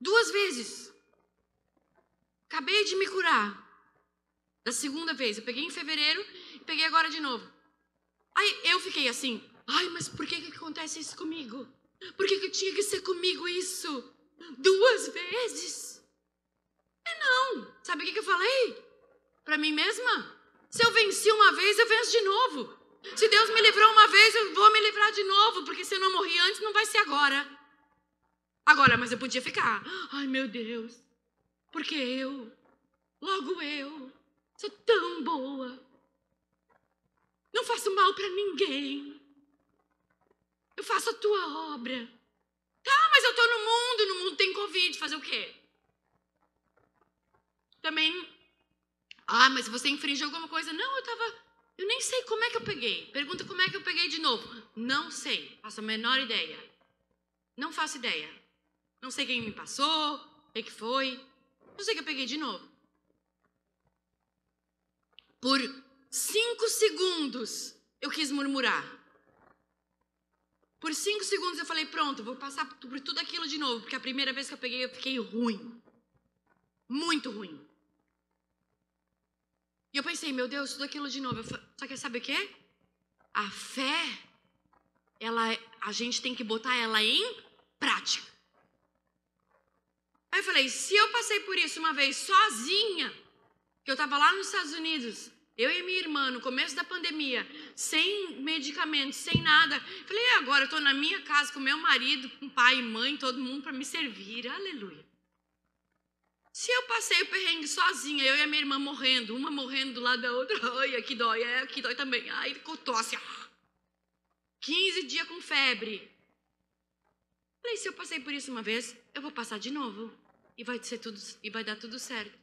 Duas vezes. Acabei de me curar. Da segunda vez. Eu peguei em fevereiro e peguei agora de novo. Aí eu fiquei assim. Ai, mas por que, que acontece isso comigo? Por que, que tinha que ser comigo isso? Duas vezes? É não. Sabe o que, que eu falei? Para mim mesma? Se eu venci uma vez, eu venço de novo. Se Deus me livrou uma vez, eu vou me livrar de novo, porque se eu não morri antes, não vai ser agora. Agora, mas eu podia ficar. Ai, meu Deus. Porque eu, logo eu, sou tão boa. Não faço mal para ninguém. Eu faço a tua obra. Tá, mas eu tô no mundo, no mundo tem Covid, fazer o quê? Também Ah, mas você infringiu alguma coisa? Não, eu tava. Eu nem sei como é que eu peguei. Pergunta como é que eu peguei de novo. Não sei. Faço a menor ideia. Não faço ideia. Não sei quem me passou, o que foi. Não sei que eu peguei de novo. Por cinco segundos eu quis murmurar. Por cinco segundos eu falei, pronto, vou passar por tudo aquilo de novo, porque a primeira vez que eu peguei eu fiquei ruim. Muito ruim. E eu pensei, meu Deus, tudo aquilo de novo. Só que sabe o quê? A fé, ela, a gente tem que botar ela em prática. Aí eu falei, se eu passei por isso uma vez sozinha, que eu estava lá nos Estados Unidos, eu e minha irmã, no começo da pandemia, sem medicamentos, sem nada. Falei, agora eu estou na minha casa com meu marido, com pai e mãe, todo mundo para me servir. Aleluia. Se eu passei o perrengue sozinha, eu e a minha irmã morrendo, uma morrendo do lado da outra, ai, aqui dói, é, aqui dói também, ai, tosse, 15 dias com febre. Falei, se eu passei por isso uma vez, eu vou passar de novo e vai ser tudo e vai dar tudo certo.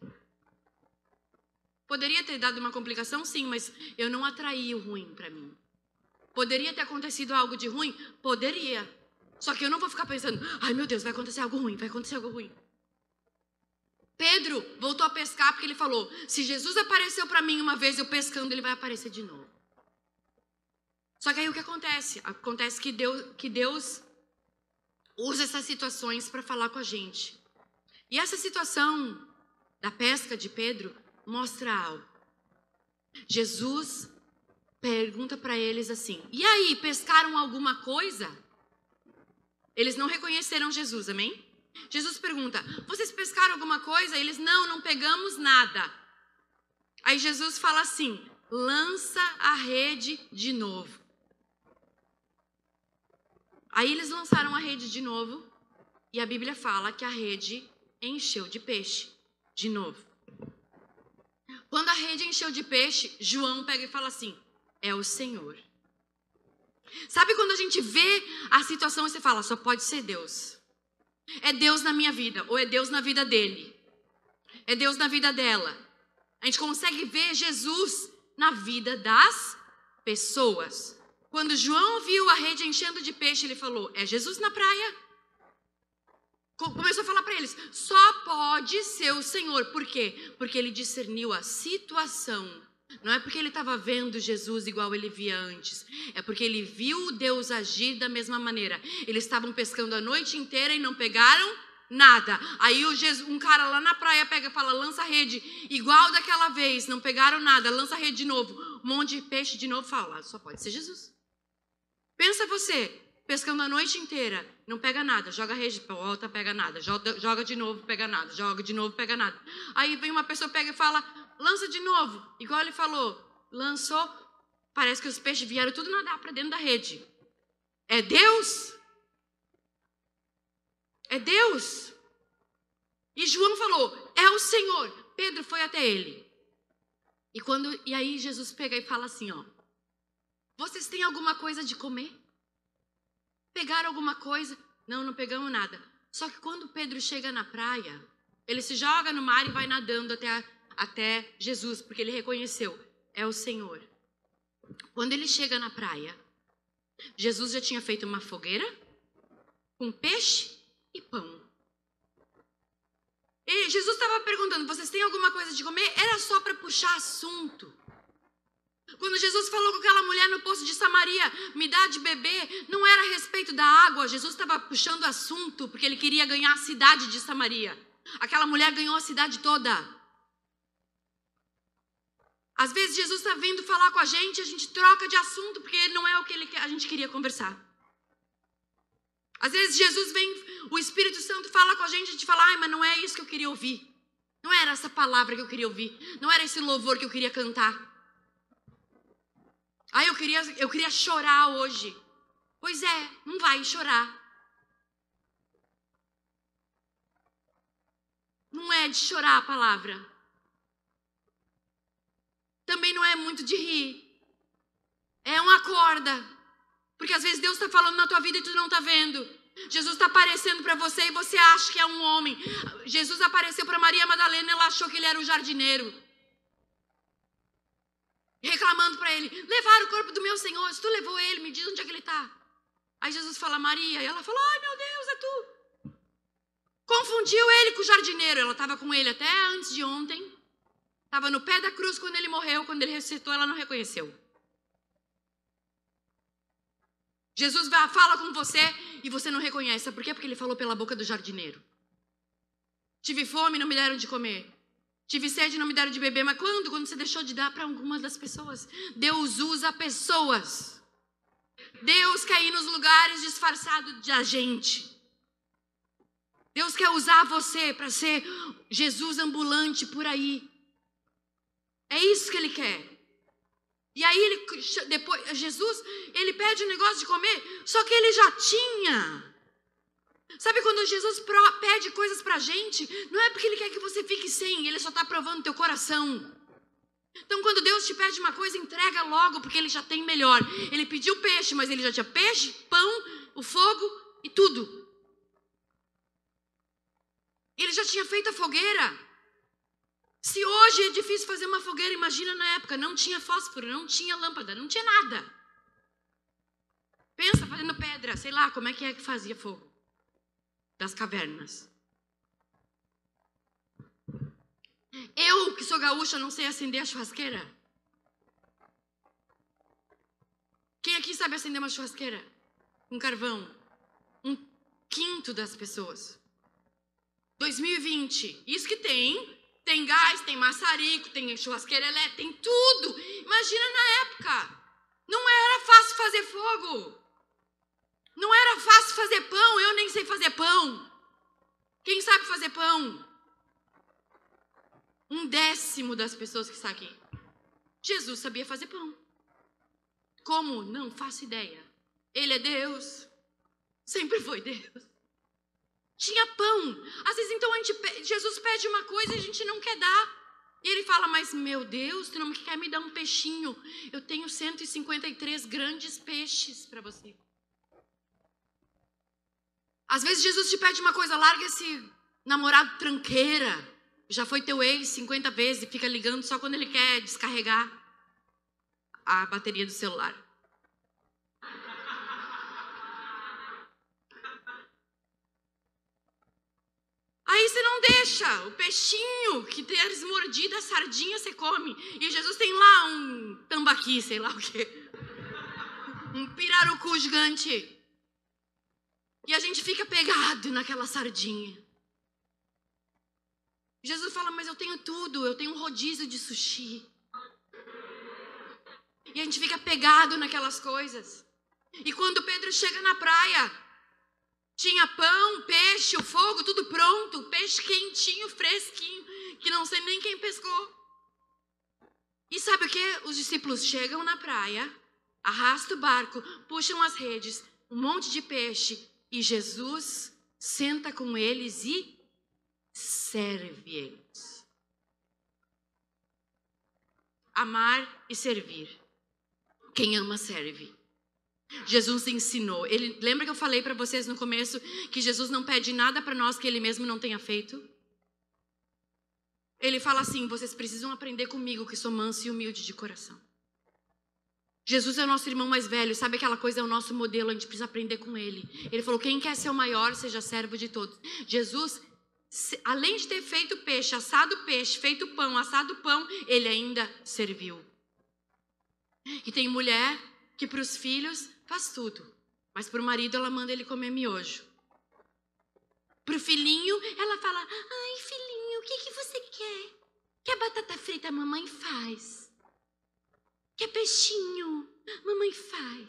Poderia ter dado uma complicação, sim, mas eu não atraí o ruim para mim. Poderia ter acontecido algo de ruim? Poderia. Só que eu não vou ficar pensando, ai meu Deus, vai acontecer algo ruim, vai acontecer algo ruim. Pedro voltou a pescar porque ele falou: se Jesus apareceu para mim uma vez eu pescando, ele vai aparecer de novo. Só que aí o que acontece? Acontece que Deus, que Deus usa essas situações para falar com a gente. E essa situação da pesca de Pedro mostra algo. Jesus pergunta para eles assim: E aí, pescaram alguma coisa? Eles não reconheceram Jesus, amém? Jesus pergunta: Vocês pescaram alguma coisa? Eles: Não, não pegamos nada. Aí Jesus fala assim: Lança a rede de novo. Aí eles lançaram a rede de novo e a Bíblia fala que a rede encheu de peixe de novo. Quando a rede encheu de peixe, João pega e fala assim: É o Senhor. Sabe quando a gente vê a situação e você fala: Só pode ser Deus. É Deus na minha vida, ou é Deus na vida dele. É Deus na vida dela. A gente consegue ver Jesus na vida das pessoas. Quando João viu a rede enchendo de peixe, ele falou: É Jesus na praia. Começou a falar para eles: só pode ser o Senhor. Por quê? Porque ele discerniu a situação. Não é porque ele estava vendo Jesus igual ele via antes. É porque ele viu Deus agir da mesma maneira. Eles estavam pescando a noite inteira e não pegaram nada. Aí Jesus, um cara lá na praia pega e fala: lança a rede, igual daquela vez, não pegaram nada, lança a rede de novo. Um monte de peixe de novo fala: só pode ser Jesus. Pensa você, pescando a noite inteira, não pega nada, joga a rede, volta, pega nada, joga, joga de novo, pega nada, joga de novo, pega nada. Aí vem uma pessoa, pega e fala: lança de novo. Igual ele falou, lançou, parece que os peixes vieram tudo nadar para dentro da rede. É Deus? É Deus. E João falou: é o Senhor. Pedro foi até ele. E quando e aí Jesus pega e fala assim, ó: Vocês têm alguma coisa de comer? Pegaram alguma coisa? Não, não pegamos nada. Só que quando Pedro chega na praia, ele se joga no mar e vai nadando até até Jesus, porque ele reconheceu: é o Senhor. Quando ele chega na praia, Jesus já tinha feito uma fogueira com peixe e pão. E Jesus estava perguntando: vocês têm alguma coisa de comer? Era só para puxar assunto. Quando Jesus falou com aquela mulher no poço de Samaria, me dá de beber, não era a respeito da água. Jesus estava puxando assunto porque ele queria ganhar a cidade de Samaria. Aquela mulher ganhou a cidade toda. Às vezes Jesus está vindo falar com a gente, a gente troca de assunto porque não é o que ele, a gente queria conversar. Às vezes Jesus vem, o Espírito Santo fala com a gente, a gente fala, ai, mas não é isso que eu queria ouvir. Não era essa palavra que eu queria ouvir. Não era esse louvor que eu queria cantar. Ai, eu queria, eu queria chorar hoje. Pois é, não vai chorar. Não é de chorar a palavra também não é muito de rir. É uma corda. Porque às vezes Deus está falando na tua vida e tu não está vendo. Jesus está aparecendo para você e você acha que é um homem. Jesus apareceu para Maria Madalena e ela achou que ele era o jardineiro. Reclamando para ele: levaram o corpo do meu Senhor, se tu levou ele, me diz onde é que ele está. Aí Jesus fala: Maria, e ela fala: ai meu Deus, é tu. Confundiu ele com o jardineiro, ela estava com ele até antes de ontem, estava no pé da cruz quando ele morreu, quando ele ressuscitou, ela não reconheceu. Jesus fala com você e você não reconhece. Por quê? Porque ele falou pela boca do jardineiro. Tive fome, não me deram de comer. Tive sede, não me deram de beber. Mas quando? Quando você deixou de dar para algumas das pessoas. Deus usa pessoas. Deus quer ir nos lugares disfarçado da gente. Deus quer usar você para ser Jesus ambulante por aí. É isso que ele quer. E aí ele depois Jesus, ele pede um negócio de comer, só que ele já tinha. Sabe quando Jesus pede coisas pra gente, não é porque ele quer que você fique sem, ele só está provando teu coração. Então, quando Deus te pede uma coisa, entrega logo, porque Ele já tem melhor. Ele pediu peixe, mas Ele já tinha peixe, pão, o fogo e tudo. Ele já tinha feito a fogueira. Se hoje é difícil fazer uma fogueira, imagina na época, não tinha fósforo, não tinha lâmpada, não tinha nada. Pensa fazendo pedra, sei lá, como é que é que fazia fogo? Das cavernas. Eu, que sou gaúcha, não sei acender a churrasqueira. Quem aqui sabe acender uma churrasqueira? Um carvão. Um quinto das pessoas. 2020. Isso que tem tem gás, tem maçarico, tem churrasqueira elétrica, tem tudo. Imagina na época. Não era fácil fazer fogo. Não era fácil fazer pão. Eu nem sei fazer pão. Quem sabe fazer pão? Um décimo das pessoas que está aqui. Jesus sabia fazer pão. Como? Não faço ideia. Ele é Deus. Sempre foi Deus. Tinha pão. Às vezes, então, gente, Jesus pede uma coisa e a gente não quer dar. E ele fala, mas meu Deus, tu não quer me dar um peixinho? Eu tenho 153 grandes peixes para você. Às vezes Jesus te pede uma coisa, larga esse namorado tranqueira. Já foi teu ex 50 vezes e fica ligando só quando ele quer descarregar a bateria do celular. Aí você não deixa o peixinho que teres mordido a sardinha você come. E Jesus tem lá um tambaqui, sei lá o quê. Um pirarucu gigante. E a gente fica pegado naquela sardinha. Jesus fala, mas eu tenho tudo, eu tenho um rodízio de sushi. E a gente fica pegado naquelas coisas. E quando Pedro chega na praia, tinha pão, peixe, o fogo, tudo pronto, peixe quentinho, fresquinho, que não sei nem quem pescou. E sabe o que? Os discípulos chegam na praia, arrastam o barco, puxam as redes, um monte de peixe, e Jesus senta com eles e serve eles. Amar e servir. Quem ama, serve. Jesus ensinou. Ele lembra que eu falei para vocês no começo que Jesus não pede nada para nós que ele mesmo não tenha feito? Ele fala assim: vocês precisam aprender comigo que sou manso e humilde de coração. Jesus é o nosso irmão mais velho, sabe aquela coisa é o nosso modelo, a gente precisa aprender com ele. Ele falou: quem quer ser o maior, seja servo de todos. Jesus, além de ter feito peixe, assado peixe, feito pão, assado pão, ele ainda serviu. E tem mulher que para os filhos faz tudo. Mas para o marido ela manda ele comer miojo. Para o filhinho, ela fala: Ai, filhinho, o que, que você quer? Quer batata frita? A mamãe faz. Quer peixinho? Mamãe faz.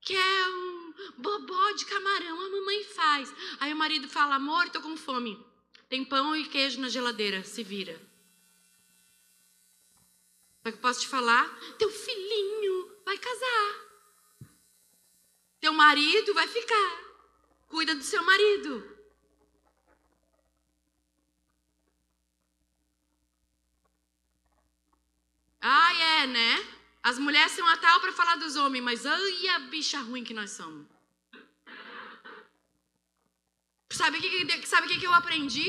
Quer um bobó de camarão? A mamãe faz. Aí o marido fala: Amor, tô com fome. Tem pão e queijo na geladeira, se vira. Só que posso te falar: Teu filhinho vai casar. Teu marido vai ficar. Cuida do seu marido. Ah, é, né? As mulheres são a tal para falar dos homens, mas ai a bicha ruim que nós somos. Sabe o que, sabe que, que eu aprendi?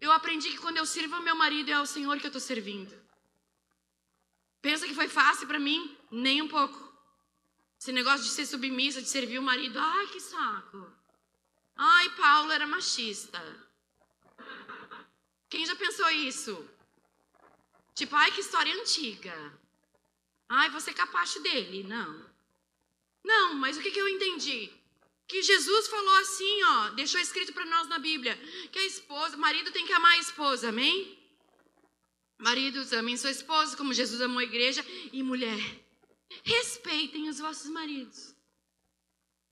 Eu aprendi que quando eu sirvo meu marido é ao Senhor que eu estou servindo. Pensa que foi fácil para mim? Nem um pouco. Esse negócio de ser submissa, de servir o marido, ai que saco. Ai, Paulo era machista. Quem já pensou isso? Tipo, ai que história antiga. Ai, você é capacho dele. Não. Não, mas o que, que eu entendi? Que Jesus falou assim, ó, deixou escrito para nós na Bíblia, que a esposa, o marido tem que amar a esposa, amém? Maridos, amem sua esposa como Jesus amou a igreja. E mulher, respeitem os vossos maridos.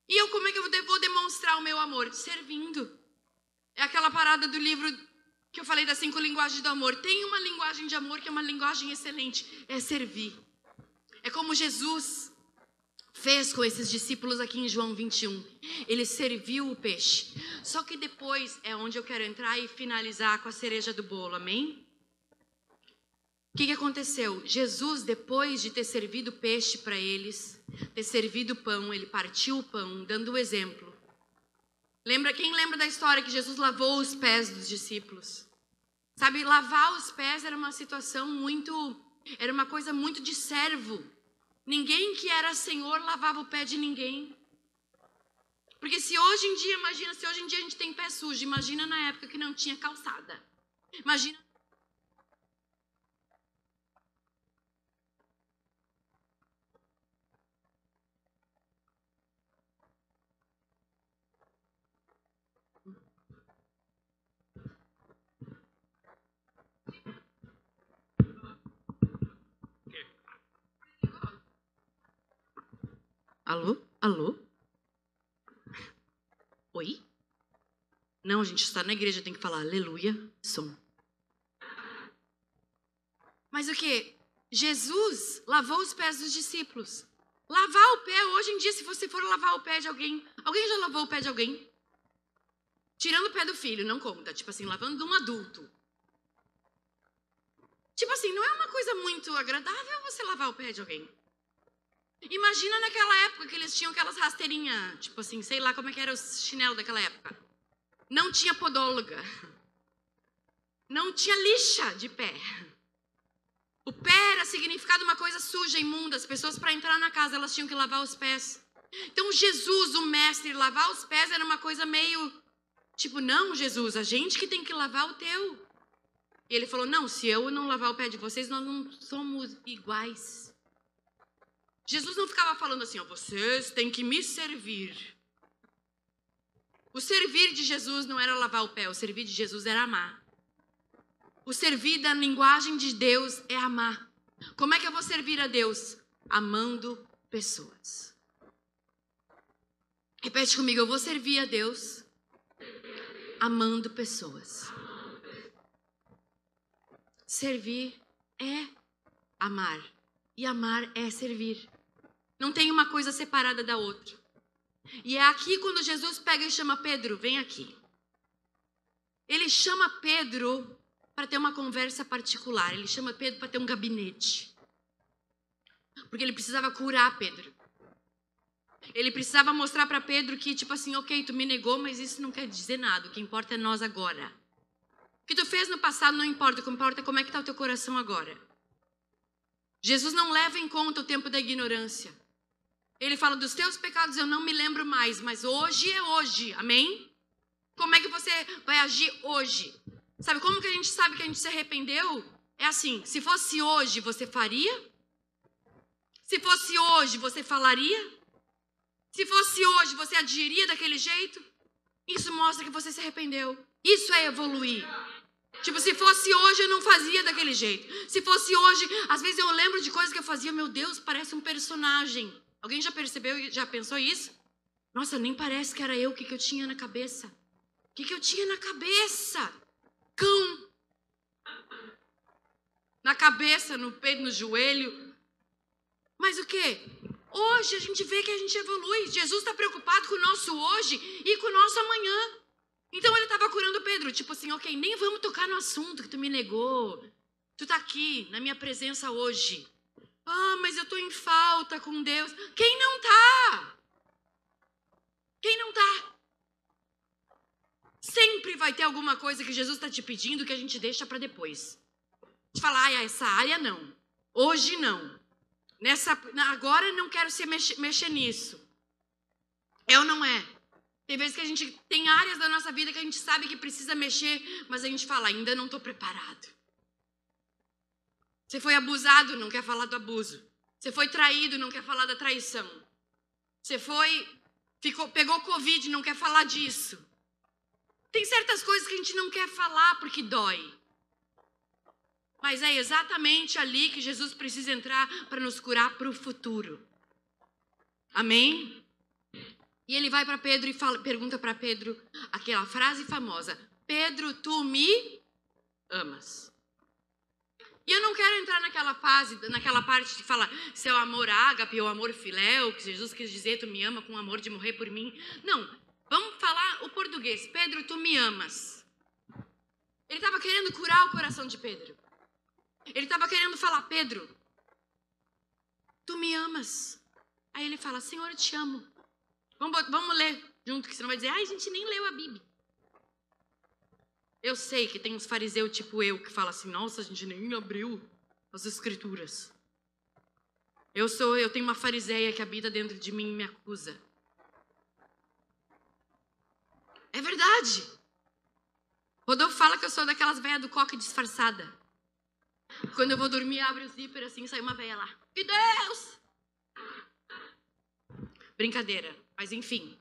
E eu, como é que eu vou demonstrar o meu amor? Servindo. É aquela parada do livro que eu falei das cinco linguagens do amor. Tem uma linguagem de amor que é uma linguagem excelente: é servir. É como Jesus fez com esses discípulos aqui em João 21. Ele serviu o peixe. Só que depois é onde eu quero entrar e finalizar com a cereja do bolo, amém? O que, que aconteceu? Jesus, depois de ter servido peixe para eles, ter servido pão, ele partiu o pão, dando o exemplo. Lembra quem lembra da história que Jesus lavou os pés dos discípulos? Sabe, lavar os pés era uma situação muito, era uma coisa muito de servo. Ninguém que era senhor lavava o pé de ninguém. Porque se hoje em dia, imagina, se hoje em dia a gente tem pé sujo, imagina na época que não tinha calçada. Imagina Alô? Alô? Oi? Não, a gente está na igreja, tem que falar aleluia, som. Mas o que? Jesus lavou os pés dos discípulos. Lavar o pé, hoje em dia, se você for lavar o pé de alguém, alguém já lavou o pé de alguém? Tirando o pé do filho, não conta. Tipo assim, lavando de um adulto. Tipo assim, não é uma coisa muito agradável você lavar o pé de alguém. Imagina naquela época que eles tinham aquelas rasteirinhas, tipo assim, sei lá como é que era o chinelo daquela época. Não tinha podóloga. Não tinha lixa de pé. O pé era significado uma coisa suja, imunda. As pessoas para entrar na casa elas tinham que lavar os pés. Então Jesus, o mestre, lavar os pés era uma coisa meio tipo, não, Jesus, a gente que tem que lavar o teu. E ele falou: "Não, se eu não lavar o pé de vocês, nós não somos iguais." Jesus não ficava falando assim, ó, vocês têm que me servir. O servir de Jesus não era lavar o pé, o servir de Jesus era amar. O servir da linguagem de Deus é amar. Como é que eu vou servir a Deus? Amando pessoas. Repete comigo, eu vou servir a Deus amando pessoas. Servir é amar. E amar é servir. Não tem uma coisa separada da outra. E é aqui quando Jesus pega e chama Pedro, vem aqui. Ele chama Pedro para ter uma conversa particular. Ele chama Pedro para ter um gabinete. Porque ele precisava curar Pedro. Ele precisava mostrar para Pedro que, tipo assim, ok, tu me negou, mas isso não quer dizer nada. O que importa é nós agora. O que tu fez no passado não importa. O que importa é como é que está o teu coração agora. Jesus não leva em conta o tempo da ignorância. Ele fala dos teus pecados eu não me lembro mais, mas hoje é hoje. Amém? Como é que você vai agir hoje? Sabe como que a gente sabe que a gente se arrependeu? É assim, se fosse hoje, você faria? Se fosse hoje, você falaria? Se fosse hoje, você agiria daquele jeito? Isso mostra que você se arrependeu. Isso é evoluir. Tipo, se fosse hoje, eu não fazia daquele jeito. Se fosse hoje, às vezes eu lembro de coisas que eu fazia, meu Deus, parece um personagem. Alguém já percebeu, já pensou isso? Nossa, nem parece que era eu o que, que eu tinha na cabeça. O que, que eu tinha na cabeça? Cão. Na cabeça, no peito, no joelho. Mas o que? Hoje a gente vê que a gente evolui. Jesus está preocupado com o nosso hoje e com o nosso amanhã. Então ele estava curando Pedro, tipo assim, ok, nem vamos tocar no assunto que tu me negou. Tu está aqui na minha presença hoje. Ah, mas eu estou em falta com Deus. Quem não está? Quem não está? Sempre vai ter alguma coisa que Jesus está te pedindo que a gente deixa para depois. De falar, ah, essa área não. Hoje não. Nessa, agora não quero se mexer, mexer nisso. Ou não é? Tem vezes que a gente tem áreas da nossa vida que a gente sabe que precisa mexer, mas a gente fala, ainda não estou preparado. Você foi abusado, não quer falar do abuso. Você foi traído, não quer falar da traição. Você foi, ficou, pegou Covid, não quer falar disso. Tem certas coisas que a gente não quer falar porque dói. Mas é exatamente ali que Jesus precisa entrar para nos curar para o futuro. Amém? E ele vai para Pedro e fala, pergunta para Pedro aquela frase famosa: Pedro, tu me amas. E eu não quero entrar naquela fase, naquela parte de falar se o amor ágape ou amor filéu, que Jesus quis dizer, tu me ama com amor de morrer por mim. Não, vamos falar o português. Pedro, tu me amas. Ele estava querendo curar o coração de Pedro. Ele estava querendo falar, Pedro, tu me amas. Aí ele fala, Senhor, eu te amo. Vamos, vamos ler junto, que você não vai dizer, ai, a gente nem leu a Bíblia. Eu sei que tem uns fariseus tipo eu que fala assim, nossa, a gente nem abriu as escrituras. Eu sou, eu tenho uma fariseia que habita dentro de mim e me acusa. É verdade. Rodolfo fala que eu sou daquelas velhas do coque disfarçada. Quando eu vou dormir, abre o zíper assim, sai uma veia lá. Que Deus! Brincadeira, mas enfim.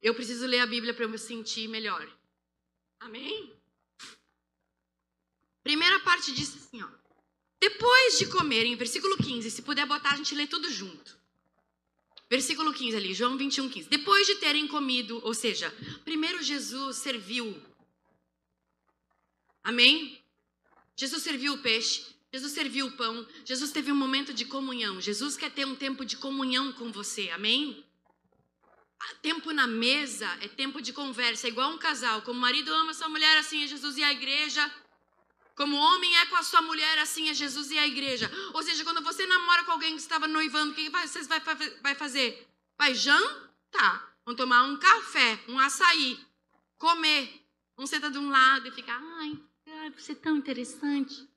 Eu preciso ler a Bíblia para eu me sentir melhor. Amém? Primeira parte diz assim, ó. Depois de comerem, versículo 15, se puder botar, a gente lê tudo junto. Versículo 15 ali, João 21, 15. Depois de terem comido, ou seja, primeiro Jesus serviu. Amém? Jesus serviu o peixe, Jesus serviu o pão, Jesus teve um momento de comunhão. Jesus quer ter um tempo de comunhão com você, amém? Tempo na mesa é tempo de conversa, é igual um casal. Como o marido ama sua mulher, assim é Jesus e a igreja. Como o homem é com a sua mulher, assim é Jesus e a igreja. Ou seja, quando você namora com alguém que estava noivando, o que vocês vai, fazer? Vai jantar. Vão tomar um café, um açaí, comer. Um senta de um lado e fica, ai, Ai, você é tão interessante.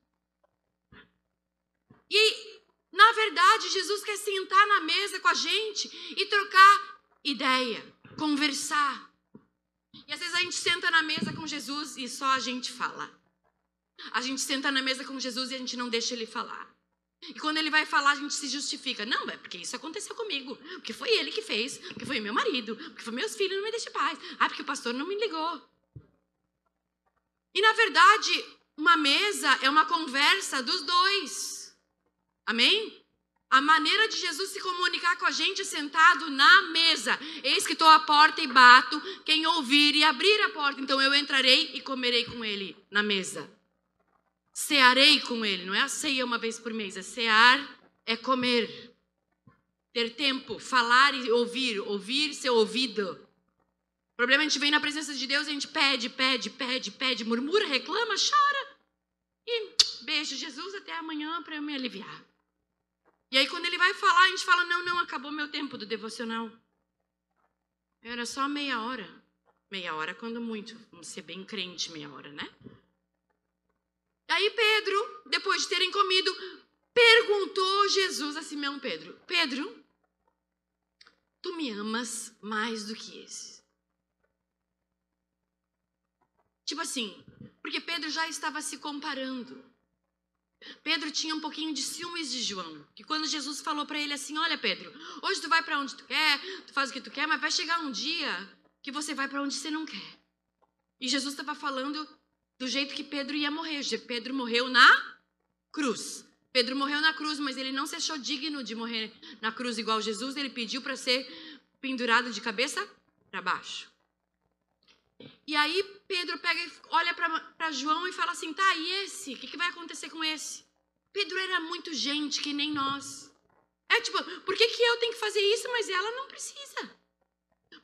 E, na verdade, Jesus quer sentar na mesa com a gente e trocar ideia, conversar. E às vezes a gente senta na mesa com Jesus e só a gente fala. A gente senta na mesa com Jesus e a gente não deixa ele falar. E quando ele vai falar, a gente se justifica. Não, é porque isso aconteceu comigo. Porque foi ele que fez. Porque foi meu marido. Porque foi meus filhos, não me deixa paz. Ah, porque o pastor não me ligou. E na verdade, uma mesa é uma conversa dos dois. Amém? A maneira de Jesus se comunicar com a gente é sentado na mesa. Eis que estou à porta e bato. Quem ouvir e abrir a porta, então eu entrarei e comerei com ele na mesa. Cearei com ele. Não é a ceia uma vez por mês. É cear, é comer. Ter tempo, falar e ouvir. Ouvir, ser ouvido. O problema é a gente vem na presença de Deus e a gente pede, pede, pede, pede, murmura, reclama, chora. E beijo Jesus até amanhã para eu me aliviar. E aí quando ele vai falar, a gente fala: "Não, não, acabou meu tempo do devocional". Era só meia hora. Meia hora quando muito, vamos ser bem crente meia hora, né? Aí Pedro, depois de terem comido, perguntou Jesus a Simão Pedro: "Pedro, tu me amas mais do que esses?" Tipo assim, porque Pedro já estava se comparando. Pedro tinha um pouquinho de ciúmes de João. Que quando Jesus falou para ele assim: Olha, Pedro, hoje tu vai para onde tu quer, tu faz o que tu quer, mas vai chegar um dia que você vai para onde você não quer. E Jesus estava falando do jeito que Pedro ia morrer. Pedro morreu na cruz. Pedro morreu na cruz, mas ele não se achou digno de morrer na cruz igual Jesus. Ele pediu para ser pendurado de cabeça para baixo. E aí Pedro pega, olha para João e fala assim: tá, e esse? O que, que vai acontecer com esse? Pedro era muito gente que nem nós. É tipo, por que, que eu tenho que fazer isso, mas ela não precisa?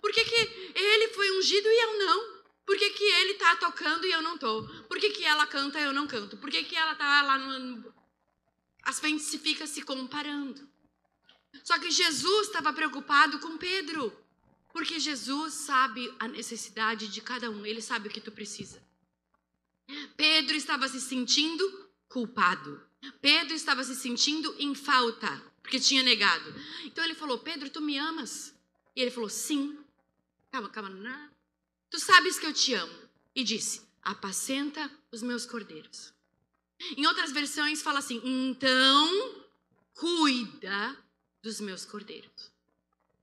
Por que, que ele foi ungido e eu não? Por que, que ele tá tocando e eu não tô? Por que, que ela canta e eu não canto? Por que, que ela tá lá no. As vezes se fica se comparando. Só que Jesus estava preocupado com Pedro. Porque Jesus sabe a necessidade de cada um, ele sabe o que tu precisa. Pedro estava se sentindo culpado. Pedro estava se sentindo em falta, porque tinha negado. Então ele falou: Pedro, tu me amas? E ele falou: Sim. Calma, calma. Não. Tu sabes que eu te amo. E disse: Apacenta os meus cordeiros. Em outras versões fala assim: Então cuida dos meus cordeiros.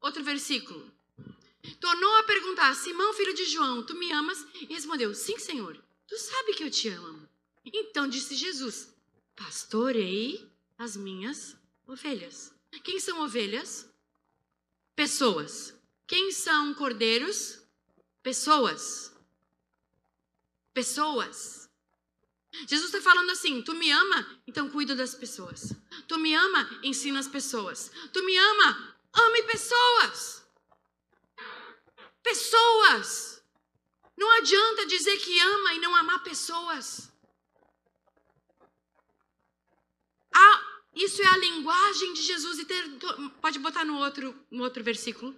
Outro versículo. Tornou a perguntar: Simão, filho de João, tu me amas? E respondeu: Sim, Senhor. Tu sabe que eu te amo. Então disse Jesus: Pastorei as minhas ovelhas. Quem são ovelhas? Pessoas. Quem são cordeiros? Pessoas. Pessoas. Jesus está falando assim: Tu me ama, então cuida das pessoas. Tu me ama, ensina as pessoas. Tu me ama, ame pessoas. Pessoas. Não adianta dizer que ama e não amar pessoas. Isso é a linguagem de Jesus. E ter, pode botar no outro, no outro versículo.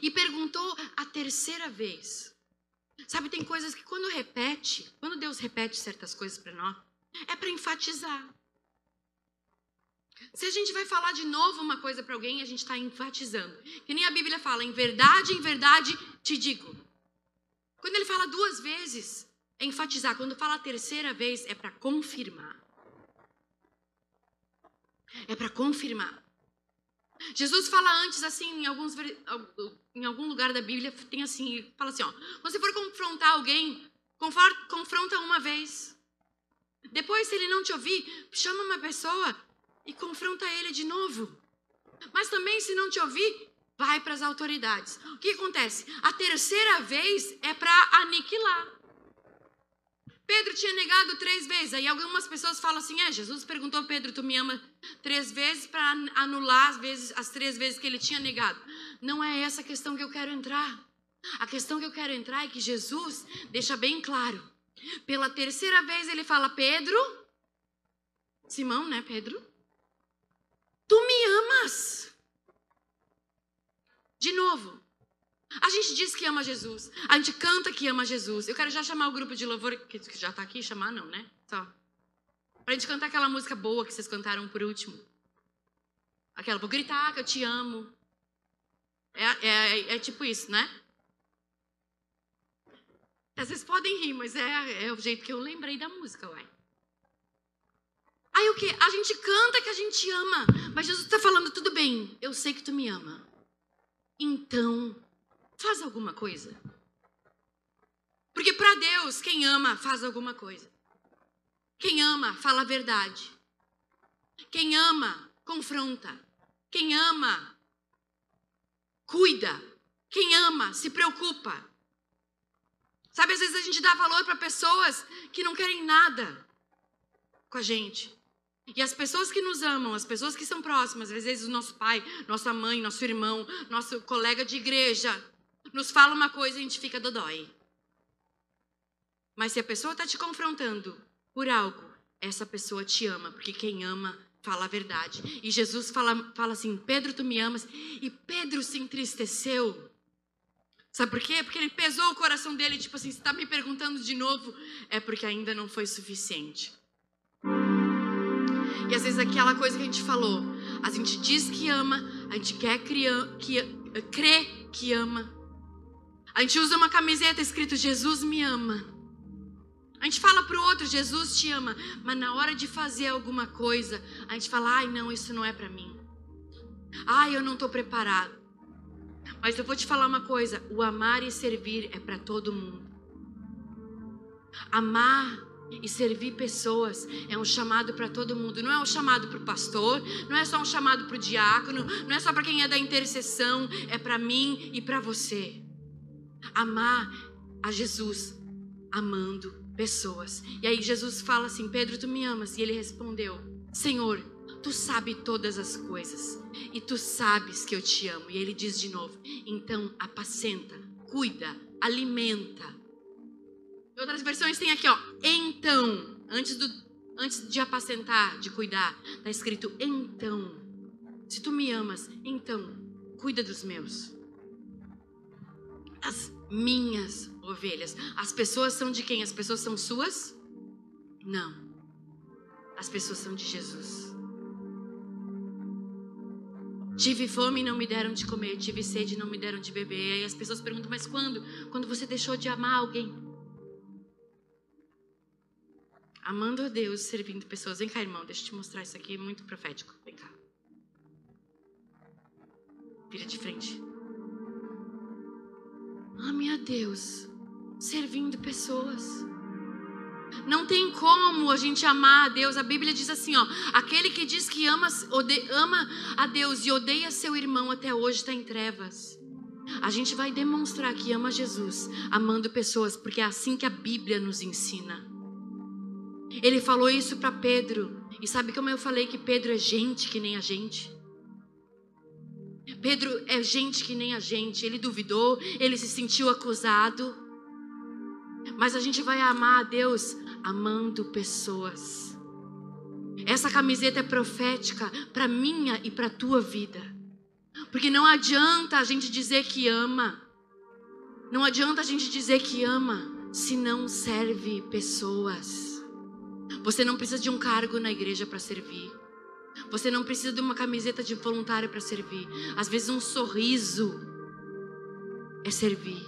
E perguntou a terceira vez. Sabe, tem coisas que quando repete, quando Deus repete certas coisas para nós, é para enfatizar. Se a gente vai falar de novo uma coisa para alguém, a gente está enfatizando. Que nem a Bíblia fala, em verdade, em verdade te digo. Quando ele fala duas vezes, é enfatizar. Quando fala a terceira vez, é para confirmar. É para confirmar. Jesus fala antes assim, em, alguns, em algum lugar da Bíblia, tem assim, fala assim, ó, quando você for confrontar alguém, confronta uma vez. Depois, se ele não te ouvir, chama uma pessoa e confronta ele de novo. Mas também, se não te ouvir, vai para as autoridades. O que acontece? A terceira vez é para aniquilar. Pedro tinha negado três vezes. Aí algumas pessoas falam assim: é, Jesus perguntou Pedro, tu me ama três vezes para anular as, vezes, as três vezes que ele tinha negado. Não é essa a questão que eu quero entrar. A questão que eu quero entrar é que Jesus deixa bem claro. Pela terceira vez ele fala: Pedro, Simão, né, Pedro? Tu me amas. De novo, a gente diz que ama Jesus. A gente canta que ama Jesus. Eu quero já chamar o grupo de louvor, que já está aqui, chamar não, né? Só. Pra gente cantar aquela música boa que vocês cantaram por último. Aquela, vou gritar que eu te amo. É, é, é tipo isso, né? Vocês podem rir, mas é, é o jeito que eu lembrei da música, uai. Aí o que? A gente canta que a gente ama, mas Jesus está falando, tudo bem, eu sei que tu me ama. Então, faz alguma coisa. Porque para Deus, quem ama faz alguma coisa. Quem ama fala a verdade. Quem ama confronta. Quem ama cuida. Quem ama se preocupa. Sabe, às vezes a gente dá valor para pessoas que não querem nada com a gente. E as pessoas que nos amam, as pessoas que são próximas, às vezes o nosso pai, nossa mãe, nosso irmão, nosso colega de igreja, nos fala uma coisa e a gente fica dodói. Mas se a pessoa está te confrontando por algo, essa pessoa te ama, porque quem ama fala a verdade. E Jesus fala, fala assim: Pedro, tu me amas. E Pedro se entristeceu. Sabe por quê? Porque ele pesou o coração dele, tipo assim: você está me perguntando de novo? É porque ainda não foi suficiente. E às vezes aquela coisa que a gente falou, a gente diz que ama, a gente quer criar, que crê que ama. A gente usa uma camiseta escrito Jesus me ama. A gente fala pro outro Jesus te ama, mas na hora de fazer alguma coisa, a gente fala: "Ai, não, isso não é para mim". Ai, eu não tô preparado. Mas eu vou te falar uma coisa, o amar e servir é para todo mundo. Amar e servir pessoas é um chamado para todo mundo. Não é um chamado para o pastor, não é só um chamado para o diácono, não é só para quem é da intercessão, é para mim e para você. Amar a Jesus, amando pessoas. E aí Jesus fala assim: Pedro, tu me amas? E ele respondeu: Senhor, tu sabes todas as coisas e tu sabes que eu te amo. E ele diz de novo: então apacenta, cuida, alimenta em outras versões tem aqui, ó, então, antes, do, antes de apacentar, de cuidar, está escrito então. Se tu me amas, então, cuida dos meus. As minhas ovelhas. As pessoas são de quem? As pessoas são suas? Não. As pessoas são de Jesus. Tive fome e não me deram de comer, tive sede e não me deram de beber. E as pessoas perguntam, mas quando? Quando você deixou de amar alguém? Amando a Deus, servindo pessoas. Vem cá, irmão, deixa eu te mostrar isso aqui, é muito profético. Vem cá. Vira de frente. Ame a Deus, servindo pessoas. Não tem como a gente amar a Deus. A Bíblia diz assim, ó, aquele que diz que ama, ode, ama a Deus e odeia seu irmão até hoje está em trevas. A gente vai demonstrar que ama Jesus, amando pessoas, porque é assim que a Bíblia nos ensina. Ele falou isso para Pedro. E sabe como eu falei que Pedro é gente que nem a gente? Pedro é gente que nem a gente. Ele duvidou, ele se sentiu acusado. Mas a gente vai amar a Deus amando pessoas. Essa camiseta é profética para minha e para tua vida. Porque não adianta a gente dizer que ama. Não adianta a gente dizer que ama se não serve pessoas. Você não precisa de um cargo na igreja para servir. Você não precisa de uma camiseta de voluntário para servir. Às vezes um sorriso é servir.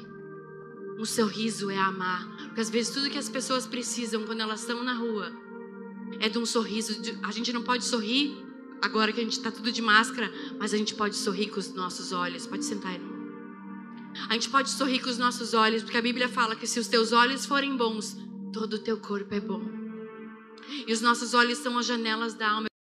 Um sorriso é amar. Porque às vezes tudo que as pessoas precisam quando elas estão na rua é de um sorriso. A gente não pode sorrir agora que a gente está tudo de máscara, mas a gente pode sorrir com os nossos olhos. Pode sentar, irmão. A gente pode sorrir com os nossos olhos, porque a Bíblia fala que se os teus olhos forem bons, todo o teu corpo é bom. E os nossos olhos são as janelas da alma.